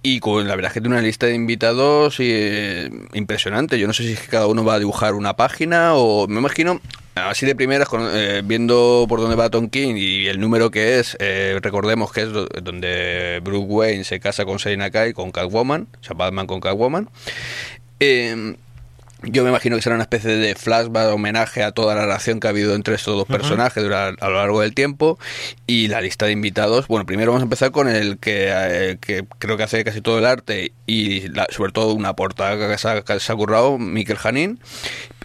Y con, la verdad es que tiene una lista de invitados eh, impresionante. Yo no sé si es cada uno va a dibujar una página o me imagino así de primeras, con, eh, viendo por dónde va Tom King y el número que es, eh, recordemos que es do, donde Bruce Wayne se casa con Selina Kai, con Catwoman, o sea, Batman con Catwoman. Eh, yo me imagino que será una especie de flashback, homenaje a toda la relación que ha habido entre estos dos personajes uh -huh. a lo largo del tiempo. Y la lista de invitados, bueno, primero vamos a empezar con el que, eh, que creo que hace casi todo el arte y la, sobre todo una portada que se ha, que se ha currado, Mikel Janin.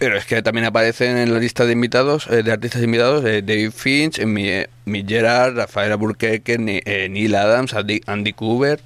Pero es que también aparecen en la lista de invitados, eh, de artistas invitados, eh, David Finch, eh, Mick Gerard, Rafael Burkeke, Neil Adams, Andy, Andy Kubert.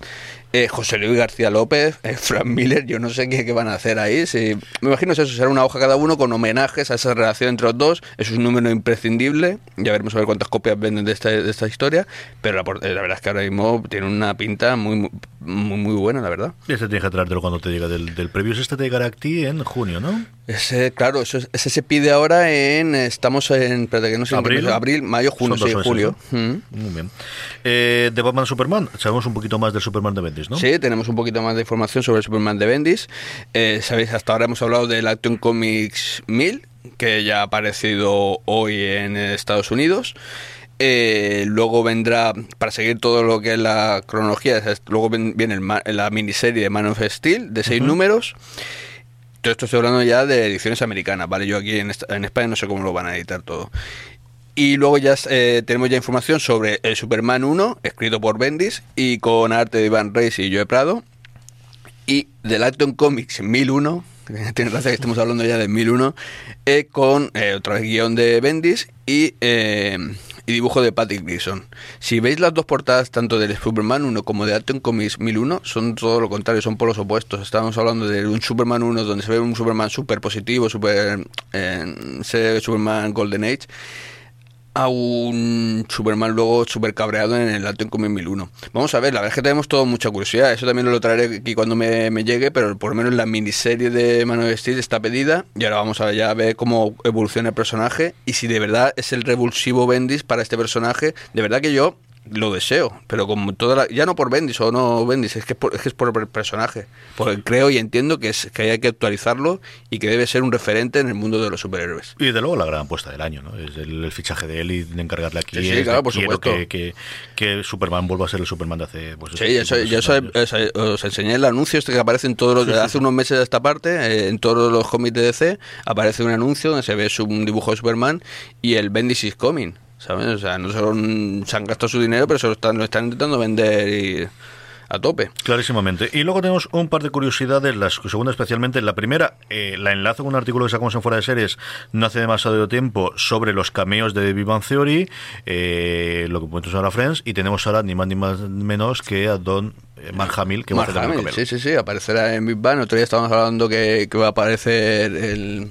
Eh, José Luis García López, eh, Frank Miller, yo no sé qué, qué van a hacer ahí. Si, me imagino eso será una hoja cada uno con homenajes a esa relación entre los dos. Es un número imprescindible. Ya veremos a ver cuántas copias venden de esta, de esta historia. Pero la, la, verdad es que ahora mismo tiene una pinta muy, muy, muy buena, la verdad. Y este tienes que traértelo cuando te llega del, del previo. Este te en junio, ¿no? Ese, claro, eso, ese se pide ahora en. Estamos en. Que no sé. ¿Abril? abril, mayo, junio, sí, julio. Mm. Muy bien. Eh, de Batman Superman, sabemos un poquito más del Superman de Bendis, ¿no? Sí, tenemos un poquito más de información sobre el Superman de Bendis. Eh, Sabéis, hasta ahora hemos hablado del Action Comics 1000, que ya ha aparecido hoy en Estados Unidos. Eh, luego vendrá, para seguir todo lo que es la cronología, luego viene el, la miniserie de Man of Steel de seis uh -huh. números. Todo esto estoy hablando ya de ediciones americanas, ¿vale? Yo aquí en, España no sé cómo lo van a editar todo. Y luego ya eh, tenemos ya información sobre el Superman 1, escrito por Bendis y con arte de Iván Reis y Joe Prado. Y del Action Comics 1001, (laughs) tiene gracia que estemos hablando ya de 1001, eh, con eh, guion de Bendis y, eh, y dibujo de Patrick Gleason. Si veis las dos portadas, tanto del Superman 1 como de Action Comics 1001, son todo lo contrario, son polos opuestos. Estábamos hablando de un Superman 1 donde se ve un Superman súper positivo, super, eh, Superman Golden Age a un Superman luego super cabreado en el Atom Comics 1001. Vamos a ver, la verdad es que tenemos todo mucha curiosidad. Eso también lo traeré aquí cuando me, me llegue, pero por lo menos la miniserie de Man of Steel está pedida y ahora vamos a ya ver cómo evoluciona el personaje y si de verdad es el revulsivo Bendis para este personaje. De verdad que yo lo deseo, pero como toda la- ya no por Bendis o no Bendis, es que es por, es que es por el personaje. Porque creo y entiendo que, es, que hay que actualizarlo y que debe ser un referente en el mundo de los superhéroes. Y de luego la gran apuesta del año, ¿no? Es el, el fichaje de él y de encargarle aquí. Sí, claro, por supuesto. Que, que, que Superman vuelva a ser el Superman de hace. Pues, Sí, eso, yo eso- eso- os enseñé el anuncio este que aparece en todos los, Sí, sí, hace unos meses de esta parte, eh, en todos los cómics de DC, aparece un anuncio donde se ve un dibujo de Superman y el Bendis is coming, ¿sabes? O sea, no solo se han gastado su dinero, pero se lo están, lo están intentando vender y- a tope. Clarísimamente. Y luego tenemos un par de curiosidades, la segunda especialmente. La primera, eh, la enlazo con un artículo que sacamos en Fuera de Series no hace demasiado tiempo sobre los cameos de Bang Theory, eh, lo que pusimos ahora Friends, y tenemos ahora ni más ni más menos que a Don eh, Mark Hamill, que va a Mark hacer Hamill, sí, sí, sí, aparecerá en Big Bang. Otro día estábamos hablando que, que va a aparecer el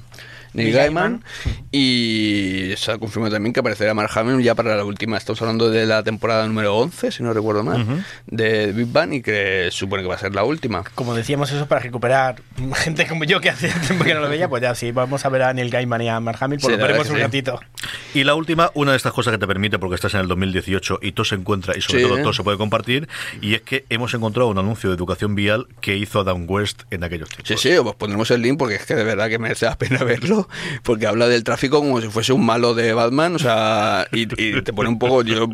Neil Gaiman y se ha confirmado también que aparecerá Mark Hamill ya para la última. Estamos hablando de la temporada número 11, si no recuerdo mal, Ujú. de Big Bang y que supone que va a ser la última. Como decíamos eso para recuperar gente como yo que hace tiempo que no lo veía, pues ya sí, vamos a ver a Neil Gaiman y a Mark Hamill, por Sí, lo veremos un sí. ratito. Y la última, una de estas cosas que te permite, porque estás en el 2018 y todo se encuentra y sobre Sí. todo todo se puede compartir, y es que hemos encontrado un anuncio de educación vial que hizo Adam West en aquellos tiempos. Sí, sí, os pondremos el link porque es que de verdad que merece la pena verlo, porque habla del tráfico como si fuese un malo de Batman, o sea, y, te pone un poco, yo,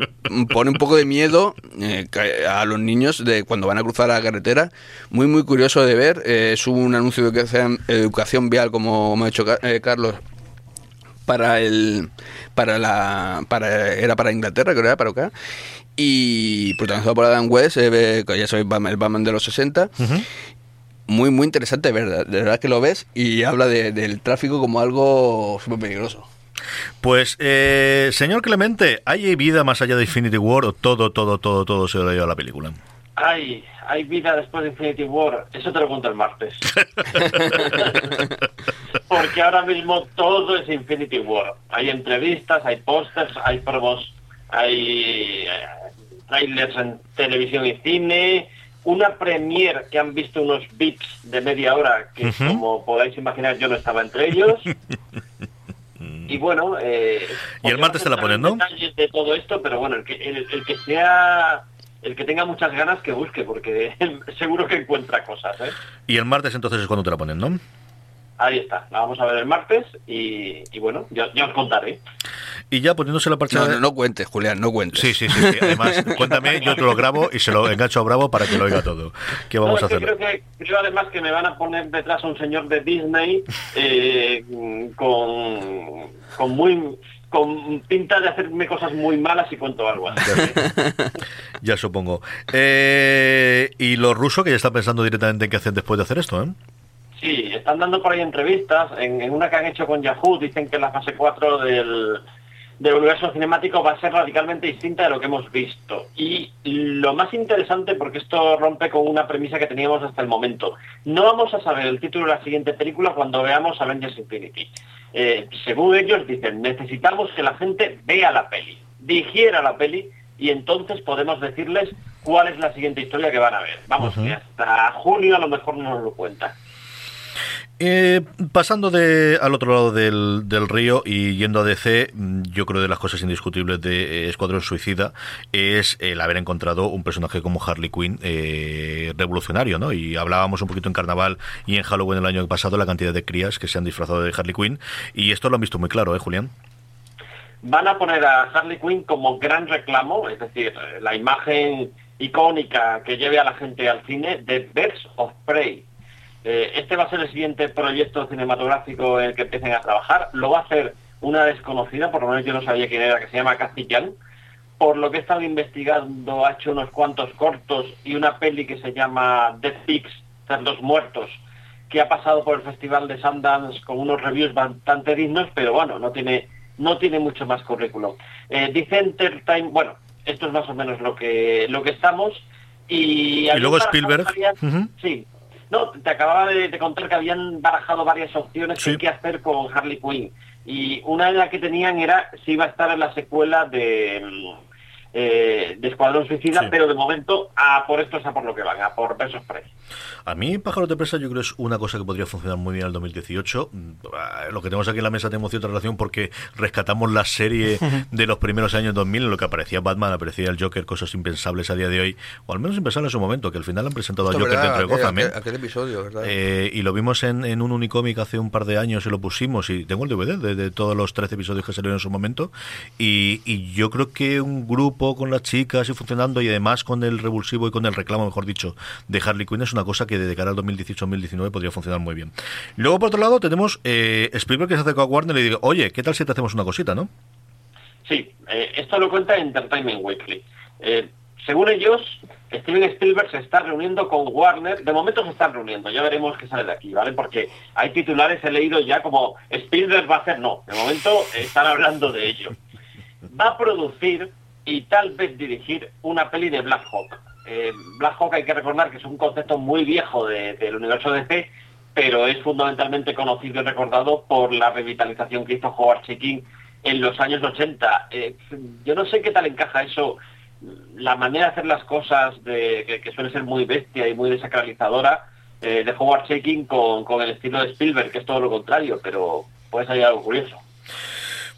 pone un poco de miedo eh, a los niños de cuando van a cruzar la carretera, muy muy curioso de ver, eh, es un anuncio de educación, educación vial como me ha Ca- eh, Carlos para el para la para era para Inglaterra creo que era para acá. Y protagonizado por Adam West eh, que ya sabéis el Batman de los 60 muy muy interesante de verdad, de verdad que lo ves y habla de- del tráfico como algo súper peligroso Pues, eh, señor Clemente, ¿hay vida más allá de Infinity War o todo, todo, todo, todo se lo lleva a la película? Hay, hay vida después de Infinity War. Eso te lo cuento el martes. (laughs) Porque ahora mismo todo es Infinity War. Hay entrevistas, hay pósters, hay promos, hay eh, trailers en televisión y cine. Una premiere que han visto unos bits de media hora que, como podáis imaginar, yo no estaba entre ellos. (laughs) Y bueno, eh, Y el martes te la ponen, ¿no? detalles de todo esto, pero bueno, el que, el, el que sea, el que tenga muchas ganas que busque, porque (laughs) seguro que encuentra cosas, ¿eh? Y el martes entonces es cuando te la ponen, ¿no? Ahí está, la vamos a ver el martes y, y bueno, ya, ya os contaré. Y ya poniéndose la parcha... no, de- no, no cuentes Julián no cuentes Sí, sí, sí, sí. Además, (laughs) cuéntame, yo te lo grabo y se lo engancho a Bravo para que lo oiga todo. ¿Qué vamos No, a hacer? creo, que, creo además que me van a poner detrás a un señor de Disney eh, con, con muy con pinta de hacerme cosas muy malas y cuento algo así. Ya supongo. Eh, y los rusos que ya están pensando directamente en qué hacen después de hacer esto, ¿eh? Sí, están dando por ahí entrevistas. En, en una que han hecho con Yahoo dicen que la fase 4 del, del universo cinemático va a ser radicalmente distinta de lo que hemos visto. Y lo más interesante, porque esto rompe con una premisa que teníamos hasta el momento, no vamos a saber el título de la siguiente película cuando veamos Avengers Infinity. Eh, según ellos dicen, necesitamos que la gente vea la peli, digiera la peli y entonces podemos decirles cuál es la siguiente historia que van a ver. Vamos, que hasta junio a lo mejor no nos lo cuentan. Eh, pasando de, al otro lado del, río y yendo a DC, mm, yo creo de las cosas indiscutibles de eh, Escuadrón Suicida es el haber encontrado un personaje como Harley Quinn eh, revolucionario, ¿no? Y hablábamos un poquito en Carnaval y en Halloween el año pasado la cantidad de crías que se han disfrazado de Harley Quinn y esto lo han visto muy claro, ¿eh, Julián? van a poner a Harley Quinn como gran reclamo, es decir, la imagen icónica que lleve a la gente al cine de Birds of Prey. Eh, este va a ser el siguiente proyecto cinematográfico en el que empiecen a trabajar. Lo va a hacer una desconocida, por lo menos yo no sabía quién era, que se llama Young. Por lo que he estado investigando, ha hecho unos cuantos cortos y una peli que se llama Death Pigs, Cerdos Muertos, que ha pasado por el Festival de Sundance con unos reviews bastante dignos, pero bueno, no tiene, no tiene mucho más currículum. Eh, dice Entertainment, bueno, esto es más o menos lo que, lo que estamos. Y, Y luego Spielberg. Sí. No, te acababa de, de contar que habían barajado varias opciones Sí. qué hacer con Harley Quinn. Y una de las que tenían era si iba a estar en la secuela de, mm, eh, de Escuadrón Suicida, Sí. pero de momento a por esto es a por lo que van, a por Versus Prey. A mí, Pájaros de Presa, yo creo que es una cosa que podría funcionar muy bien en el 2018. Mm, Lo que tenemos aquí en la mesa tenemos cierta relación porque rescatamos la serie (laughs) de los primeros años 2000 en lo que aparecía Batman, aparecía el Joker, cosas impensables a día de hoy, o al menos impensables en su momento, que al final han presentado a Esto, Joker ¿verdad? dentro de Aquel- Gotham. ¿eh? aquel- aquel episodio, ¿verdad? Eh, y lo vimos en, en un Unicómic hace un par de años y lo pusimos y tengo el DVD de, de todos los 13 episodios que salieron en su momento y, y yo creo que un grupo con las chicas y funcionando y además con el revulsivo y con el reclamo, mejor dicho, de Harley Quinn es una cosa que de cara al 2018-2019 podría funcionar muy bien. Luego, por otro lado, tenemos eh, Spielberg que se acercó a Warner y le dice, oye, ¿qué tal si te hacemos una cosita, no? Sí, eh, esto lo cuenta Entertainment Weekly. Eh, según ellos, Steven Spielberg se está reuniendo con Warner. De momento se están reuniendo, ya veremos qué sale de aquí, ¿vale? Porque hay titulares, he leído ya como Spielberg va a hacer, no. De momento están hablando de ello. Va a producir y tal vez dirigir una peli de Black Hawk. Eh, Black Hawk hay que recordar que es un concepto muy viejo de- del universo DC, pero es fundamentalmente conocido y recordado por la revitalización que hizo Howard Chaykin en los años 80. Eh, yo no sé qué tal encaja eso, la manera de hacer las cosas, de, que, suele ser muy bestia y muy desacralizadora, eh, de Howard Chaykin con, con el estilo de Spielberg, que es todo lo contrario, pero puede salir algo curioso.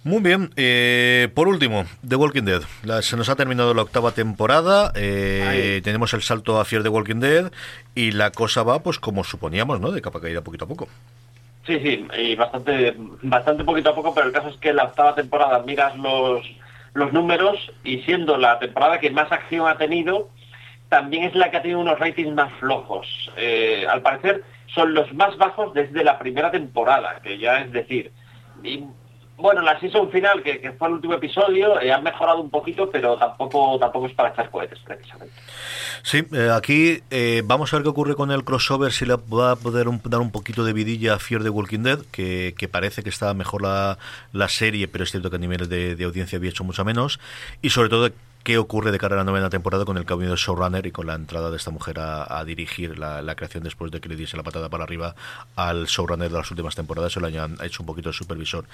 Muy bien, eh, por último, The Walking Dead. La- se nos ha terminado la octava temporada, eh, tenemos el salto a Fear the Walking Dead y la cosa va pues como suponíamos, ¿no? De capa caída poquito a poco. Sí, sí, y bastante, bastante poquito a poco, pero el caso es que la octava temporada miras los, los números y siendo la temporada que más acción ha tenido, también es la que ha tenido unos ratings más flojos. Eh, al parecer son los más bajos desde la primera temporada, que ya es decir. Y, bueno, la season final, que, fue el último episodio, eh, han mejorado un poquito, pero tampoco, tampoco es para echar cohetes, precisamente. Sí, eh, aquí eh, vamos a ver qué ocurre con el crossover, si le va a poder un- dar un poquito de vidilla a Fear the Walking Dead, que, parece que está mejor la, la serie, pero es cierto que a nivel de, de audiencia había hecho mucho menos. Y sobre todo, qué ocurre de cara a la novena temporada con el cambio de showrunner y con la entrada de esta mujer a, dirigir la, creación después de que le diese la patada para arriba al showrunner de las últimas temporadas, se lo hayan hecho un poquito de supervisor.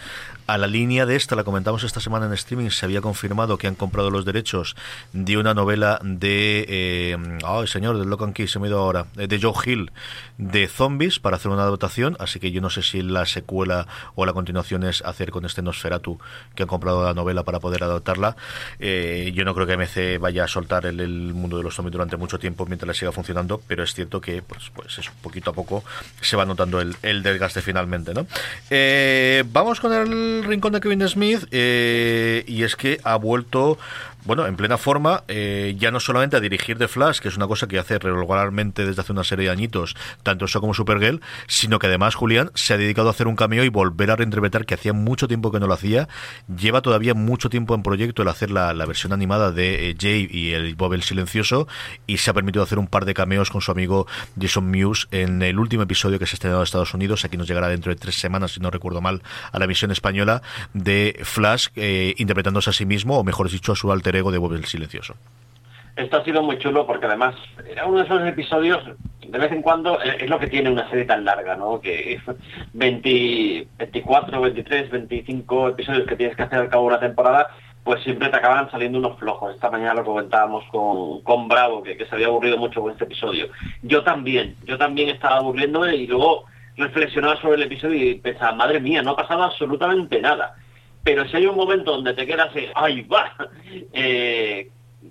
A la línea de esta, la comentamos esta semana en streaming, se había confirmado que han comprado los derechos de una novela de, eh, ay señor, del Locan Key, se me ha ido ahora, eh, de Joe Hill, de zombies, para hacer una adaptación, así que yo no sé si la secuela o la continuación es hacer con este Nosferatu, que han comprado la novela para poder adaptarla. Eh, yo no creo que MC vaya a soltar el, mundo de los zombies durante mucho tiempo mientras le siga funcionando, pero es cierto que pues, pues eso, poquito a poco se va notando el, el desgaste finalmente. ¿no? Eh, vamos con el rincón de Kevin Smith eh, y es que ha vuelto bueno, en plena forma, eh, ya no solamente a dirigir The Flash, que es una cosa que hace regularmente desde hace una serie de añitos, tanto eso como Supergirl, sino que además Julián se ha dedicado a hacer un cameo y volver a reinterpretar, que hacía mucho tiempo que no lo hacía. Lleva todavía mucho tiempo en proyecto el hacer la, versión animada de eh, Jay y el Bob el Silencioso, y se ha permitido hacer un par de cameos con su amigo Jason Mewes en el último episodio que se ha estrenado en Estados Unidos. Aquí nos llegará dentro de tres semanas, si no recuerdo mal, a la emisión española de Flash, eh, interpretándose a sí mismo, o mejor dicho, a su alter ego de Bob Silencioso. Esto ha sido muy chulo porque además era uno de esos episodios, de vez en cuando, eh, es lo que tiene una serie tan larga, ¿no? Que 20, 24, 23, 25 episodios que tienes que hacer al cabo de una temporada, pues siempre te acaban saliendo unos flojos. Esta mañana lo comentábamos con, con Bravo, que, que se había aburrido mucho con este episodio. Yo también, yo también estaba aburriéndome y luego reflexionaba sobre el episodio y pensaba, madre mía, no ha pasado absolutamente nada. Pero si hay un momento donde te quedas, eh, ¡ay, va!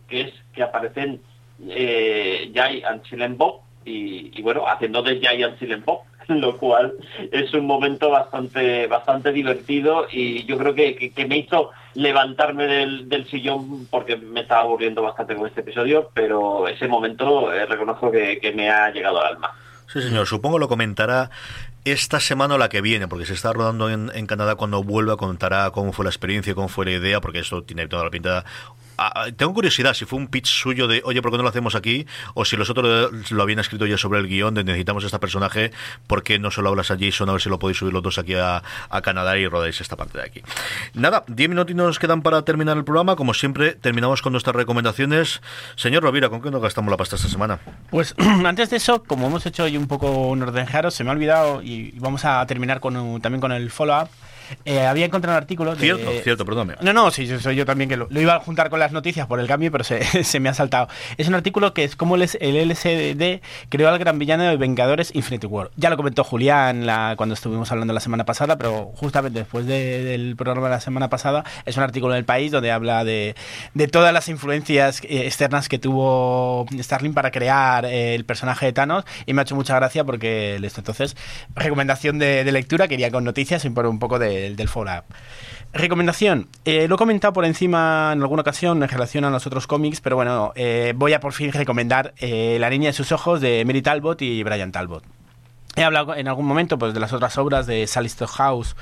Que es que aparecen eh, Jay and Silent Bob y, y bueno, haciendo de Jay and Silent Bob, (laughs) lo cual es un momento bastante bastante divertido y yo creo que, que- que me hizo levantarme del, del sillón porque me estaba aburriendo bastante con este episodio, pero ese momento eh, reconozco que, que me ha llegado al alma. Sí, señor. Supongo lo comentará esta semana o la que viene, porque se está rodando en, Canadá cuando vuelva, contará cómo fue la experiencia, cómo fue la idea, porque eso tiene toda la pinta Ah, tengo curiosidad si fue un pitch suyo de, oye, ¿por qué no lo hacemos aquí? O si los otros lo habían escrito ya sobre el guion de necesitamos este personaje, ¿por qué no solo hablas a Jason? A ver si lo podéis subir los dos aquí a, Canadá y rodáis esta parte de aquí. Nada, 10 minutos nos quedan para terminar el programa. Como siempre, terminamos con nuestras recomendaciones. Señor Rovira, ¿con qué nos gastamos la pasta esta semana? Pues (clears throat) antes de eso, como hemos hecho hoy un poco un orden jaro, se me ha olvidado y vamos a terminar con también con el follow-up eh, había encontrado un artículo. De... Cierto, cierto, perdóname. No, no, sí, soy yo también que lo, iba a juntar con las noticias por el cambio, pero se, (laughs) se, me ha saltado. Es un artículo que es como el, el LSD creó al gran villano de Vengadores Infinity War. Ya lo comentó Julián la, cuando estuvimos hablando la semana pasada, pero justamente después del programa de la semana pasada, es un artículo del país donde habla de, de todas las influencias eh, externas que tuvo Starling para crear eh, el personaje de Thanos y me ha hecho mucha gracia porque entonces recomendación de, de lectura quería con noticias y por un poco de del, del Recomendación, eh, lo he comentado por encima en alguna ocasión en relación a los otros cómics, pero bueno, eh, voy a por fin recomendar eh, La niña de sus ojos de Mary Talbot y Brian Talbot. He hablado en algún momento pues, de las otras obras de Sally House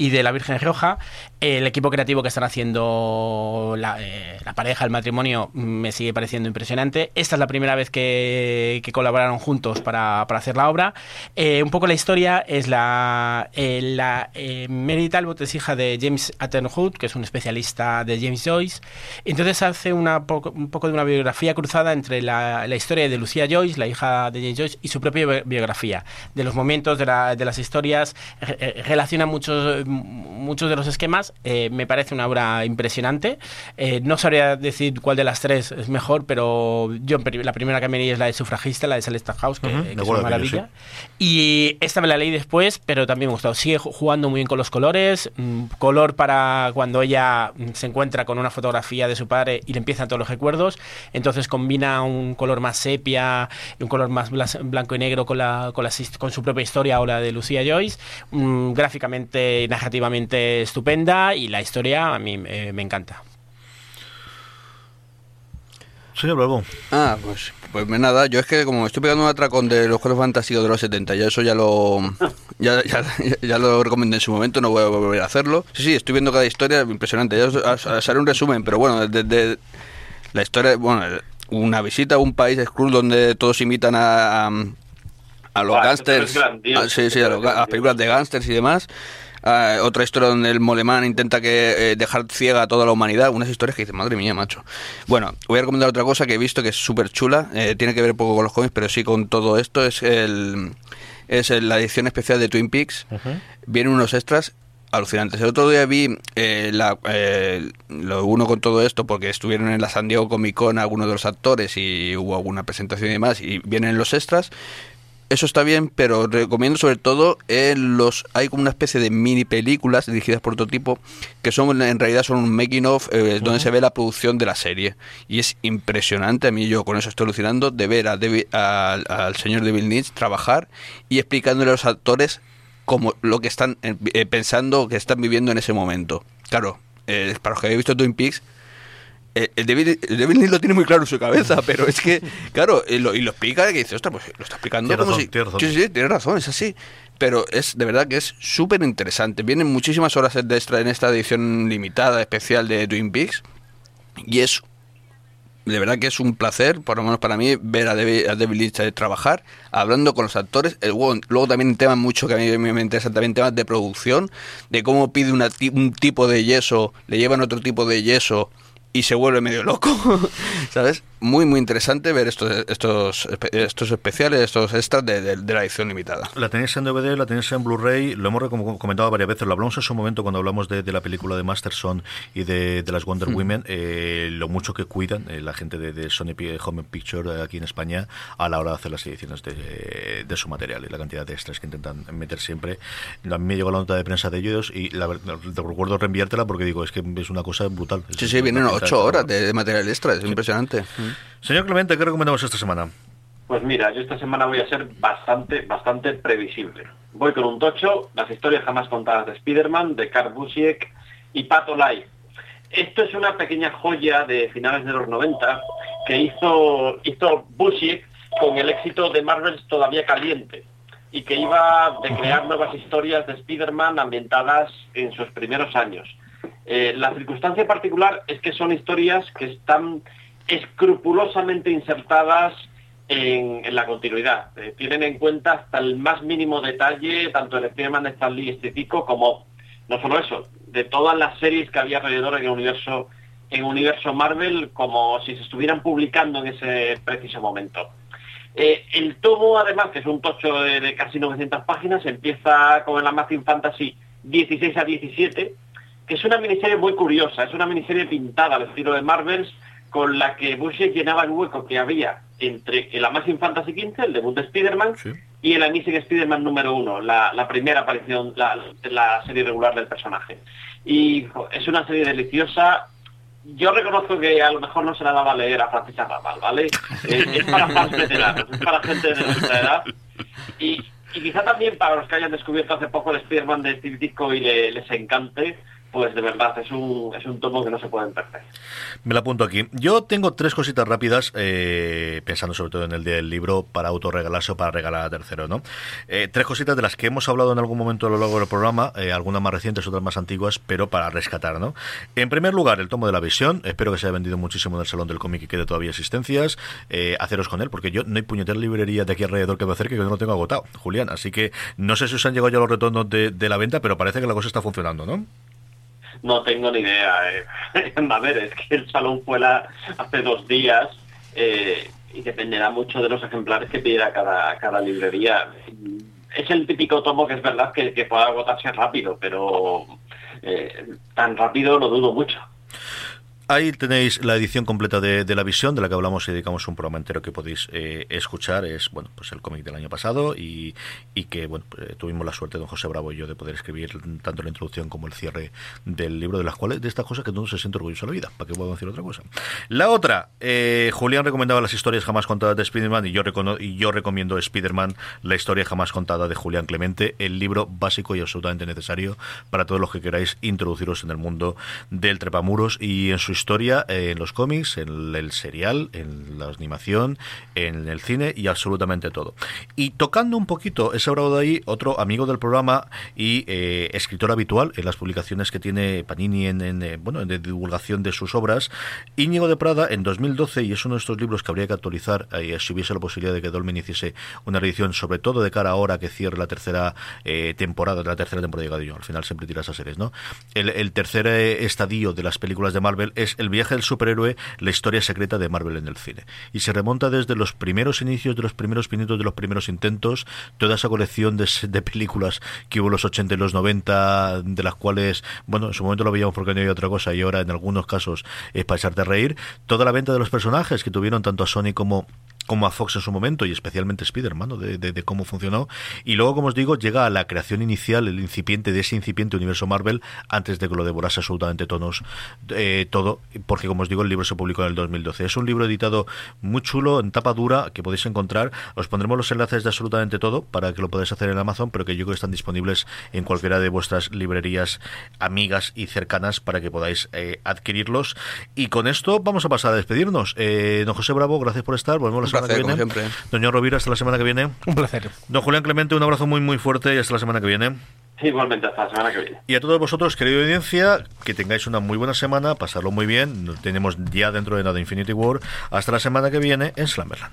y de La Virgen Roja. El equipo creativo que están haciendo eh, la, pareja, el matrimonio, me sigue pareciendo impresionante. Esta es la primera vez que, colaboraron juntos para, hacer la obra. Eh, un poco la historia es la, eh, la Mary Talbot es hija de James Attenhood, que es un especialista de James Joyce. Entonces hace una un poco de una biografía cruzada entre la, la historia de Lucía Joyce, la hija de James Joyce, y su propia biografía de los momentos, de, la, de las historias, eh, relaciona muchos, muchos de los esquemas. Eh, me parece una obra impresionante. Eh, no sabría decir cuál de las tres es mejor, pero yo la primera que me leí es la de Sufragista, la de Celeste House, que, es una maravilla. Y esta me la leí después, pero también me ha gustado. Sigue jugando muy bien con los colores, mm, color para cuando ella mm, se encuentra con una fotografía de su padre y le empiezan todos los recuerdos. Entonces combina un color más sepia, un color más blanco y negro con, la, con las con su propia historia o la de Lucía Joyce, mm, gráficamente narrativamente estupenda y la historia a mí me encanta. Señor Bravo. Ah, pues, pues nada, yo es que como estoy pegando un atracón de los juegos fantásticos de los 70, ya eso ya lo (laughs) ya, ya, lo recomendé en su momento, no voy a volver a hacerlo. Sí, sí, estoy viendo cada historia, impresionante. Ya haré un resumen, pero bueno, desde la historia, bueno, una visita a un país Skrull donde todos imitan a, a los gángsters, ah, sí, sí, a, las películas de gángsters y demás. Ah, otra historia donde el Molemán intenta que eh, dejar ciega a toda la humanidad. Unas historias que dicen, madre mía, macho. Bueno, voy a recomendar otra cosa que he visto que es súper chula. Eh, tiene que ver poco con los cómics, pero sí con todo esto. Es el es la edición especial de Twin Peaks. Vienen unos extras alucinantes. El otro día vi eh, la, lo uno con todo esto porque estuvieron en la San Diego Comic Con algunos de los actores y hubo alguna presentación y demás y vienen los extras eso está bien, pero recomiendo sobre todo eh, los hay como una especie de mini películas dirigidas por otro tipo que son en realidad son un making of eh, donde se ve la producción de la serie. Y es impresionante a mí yo con eso estoy alucinando de ver a al señor David Lynch trabajar y explicándole a los actores como lo que están eh, pensando que están viviendo en ese momento. Claro para los que habéis visto Twin Peaks eh, el David, el lo tiene muy claro en su cabeza, (laughs) pero es que, claro, y lo, y lo explica que dice, ostras, pues lo está explicando como si... Sí, sí, tiene razón, es así. Pero es de verdad que es súper interesante. Vienen muchísimas horas de extra en esta edición limitada, especial de Twin Peaks. Y es de verdad que es un placer, por lo menos para mí, ver a David, a Lynch trabajar, hablando con los actores. El, luego, luego también temas mucho que a mí me interesan también temas de producción, de cómo pide una, un tipo de yeso, le llevan otro tipo de yeso y se vuelve medio loco, (laughs) ¿sabes? Muy, muy interesante ver estos, estos, estos especiales, estos extras de, la edición limitada. La tenéis en DVD, la tenéis en Blu-ray, lo hemos comentado varias veces, lo hablamos en su momento cuando hablamos de, la película de Masterson y de, las Wonder hmm. Women, eh, lo mucho que cuidan eh, la gente de, Sony Home Picture eh, aquí en España a la hora de hacer las ediciones de, su material y la cantidad de extras que intentan meter siempre. A mí me llegó la nota de prensa de ellos y la, te recuerdo reenviártela porque digo, es que es una cosa brutal. Sí, sí, vienen ocho horas de, material extra, es impresionante. Señor Clemente, ¿qué recomendamos esta semana? Pues mira, yo esta semana voy a ser bastante, bastante previsible. Voy con un tocho, las historias jamás contadas de Spider-Man, de Karl Busiek y Pato Lai. Esto es una pequeña joya de finales de los 90 que hizo, hizo Busiek con el éxito de Marvel todavía caliente y que iba a crear nuevas historias de Spider-Man ambientadas en sus primeros años. Eh, la circunstancia particular es que son historias que están escrupulosamente insertadas en, la continuidad. Eh, tienen en cuenta hasta el más mínimo detalle, tanto el Spider-Man de Stan Lee estético como, no solo eso, de todas las series que había alrededor en el universo, en universo Marvel, como si se estuvieran publicando en ese preciso momento. Eh, el tomo, además, que es un tocho de, casi 900 páginas, empieza con el Amazing Fantasy 16 a 17, que es una miniserie muy curiosa, es una miniserie pintada al estilo de Marvels, con la que Busiek llenaba el hueco que había entre el Amazing Fantasy 15, el debut de Spider-Man, y el Amazing Spider-Man número uno, la, la primera aparición, la, la serie regular del personaje. Y es una serie deliciosa. Yo reconozco que a lo mejor no se la daba a leer a Francisca Raval, ¿vale? Eh, es para (laughs) fans veteranos, es para gente de nuestra edad. Y, y quizá también para los que hayan descubierto hace poco el Spider-Man de Steve Ditko y le- les encante, pues de verdad es un, es un tomo que no se pueden perder. Me la apunto aquí. Yo tengo tres cositas rápidas, eh, pensando sobre todo en el del libro para autorregalarse o para regalar a tercero, ¿no? Eh, tres cositas de las que hemos hablado en algún momento a lo largo del programa, eh, algunas más recientes, otras más antiguas, pero para rescatar, ¿no? En primer lugar, el tomo de la visión. Espero que se haya vendido muchísimo en el Salón del Cómic y quede todavía existencias. Eh, haceros con él, porque yo no hay puñetera librería de aquí alrededor que me acerque que yo no tengo agotado, Julián. Así que no sé si os han llegado ya los retornos de, de la venta, pero parece que la cosa está funcionando, ¿no? No tengo ni idea. eh. (laughs) A ver, es que el salón fue la, hace dos días eh, y dependerá mucho de los ejemplares que pidiera cada, cada librería. Es el típico tomo que es verdad que, que puede agotarse rápido, pero eh, tan rápido lo dudo mucho. Ahí tenéis la edición completa de, de La Visión, de la que hablamos y dedicamos un programa entero que podéis eh, escuchar. Es bueno pues el cómic del año pasado y, y que eh, tuvimos la suerte, don José Bravo y yo, de poder escribir tanto la introducción como el cierre del libro, de las cuales, de estas cosas que no se siente orgulloso de la vida. ¿Para qué puedo decir otra cosa? La otra, eh, Julián recomendaba las historias jamás contadas de Spider-Man y yo, y yo recomiendo Spider-Man, la historia jamás contada de Julián Clemente, el libro básico y absolutamente necesario para todos los que queráis introduciros en el mundo del trepamuros y en su historia, eh, en los cómics, en el serial, en la animación, en el cine y absolutamente todo. Y tocando un poquito ese bravo de ahí, otro amigo del programa y eh, escritor habitual en las publicaciones que tiene Panini en, en, eh, bueno, de divulgación de sus obras, Íñigo de Prada en 2012, y es uno de estos libros que habría que actualizar eh, si hubiese la posibilidad de que Dolmen hiciese una reedición, sobre todo de cara ahora que cierre la tercera eh, temporada, la tercera temporada de Gadillo, al final siempre tira esas series, ¿no? El, el tercer estadio de las películas de Marvel es el viaje del superhéroe, la historia secreta de Marvel en el cine. Y se remonta desde los primeros inicios, de los primeros pinitos, de los primeros intentos, toda esa colección de, de películas que hubo en los 80 y los 90, de las cuales, bueno, en su momento lo veíamos porque no había otra cosa y ahora en algunos casos es para echarte a reír. Toda la venta de los personajes que tuvieron tanto a Sony como como a Fox en su momento y especialmente Spider-Man, de, cómo funcionó. Y luego, como os digo, llega a la creación inicial, el incipiente de ese incipiente universo Marvel, antes de que lo devorase absolutamente tonos, eh, todo, porque como os digo, el libro se publicó en el 2012. Es un libro editado muy chulo, en tapa dura, que podéis encontrar. Os pondremos los enlaces de absolutamente todo para que lo podáis hacer en Amazon, pero que yo creo que están disponibles en cualquiera de vuestras librerías amigas y cercanas para que podáis eh, adquirirlos. Y con esto vamos a pasar a despedirnos. Eh, don José Bravo, gracias por estar. Volvemos semana placer, que viene. como siempre. Doña Rovira, hasta la semana que viene. Un placer. Don Julián Clemente, un abrazo muy muy fuerte y hasta la semana que viene. Igualmente, hasta la semana que viene. Y a todos vosotros, querida audiencia, que tengáis una muy buena semana, pasarlo muy bien. Nos tenemos ya dentro de nada Infinity War. Hasta la semana que viene en Slammerland.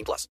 18 plus.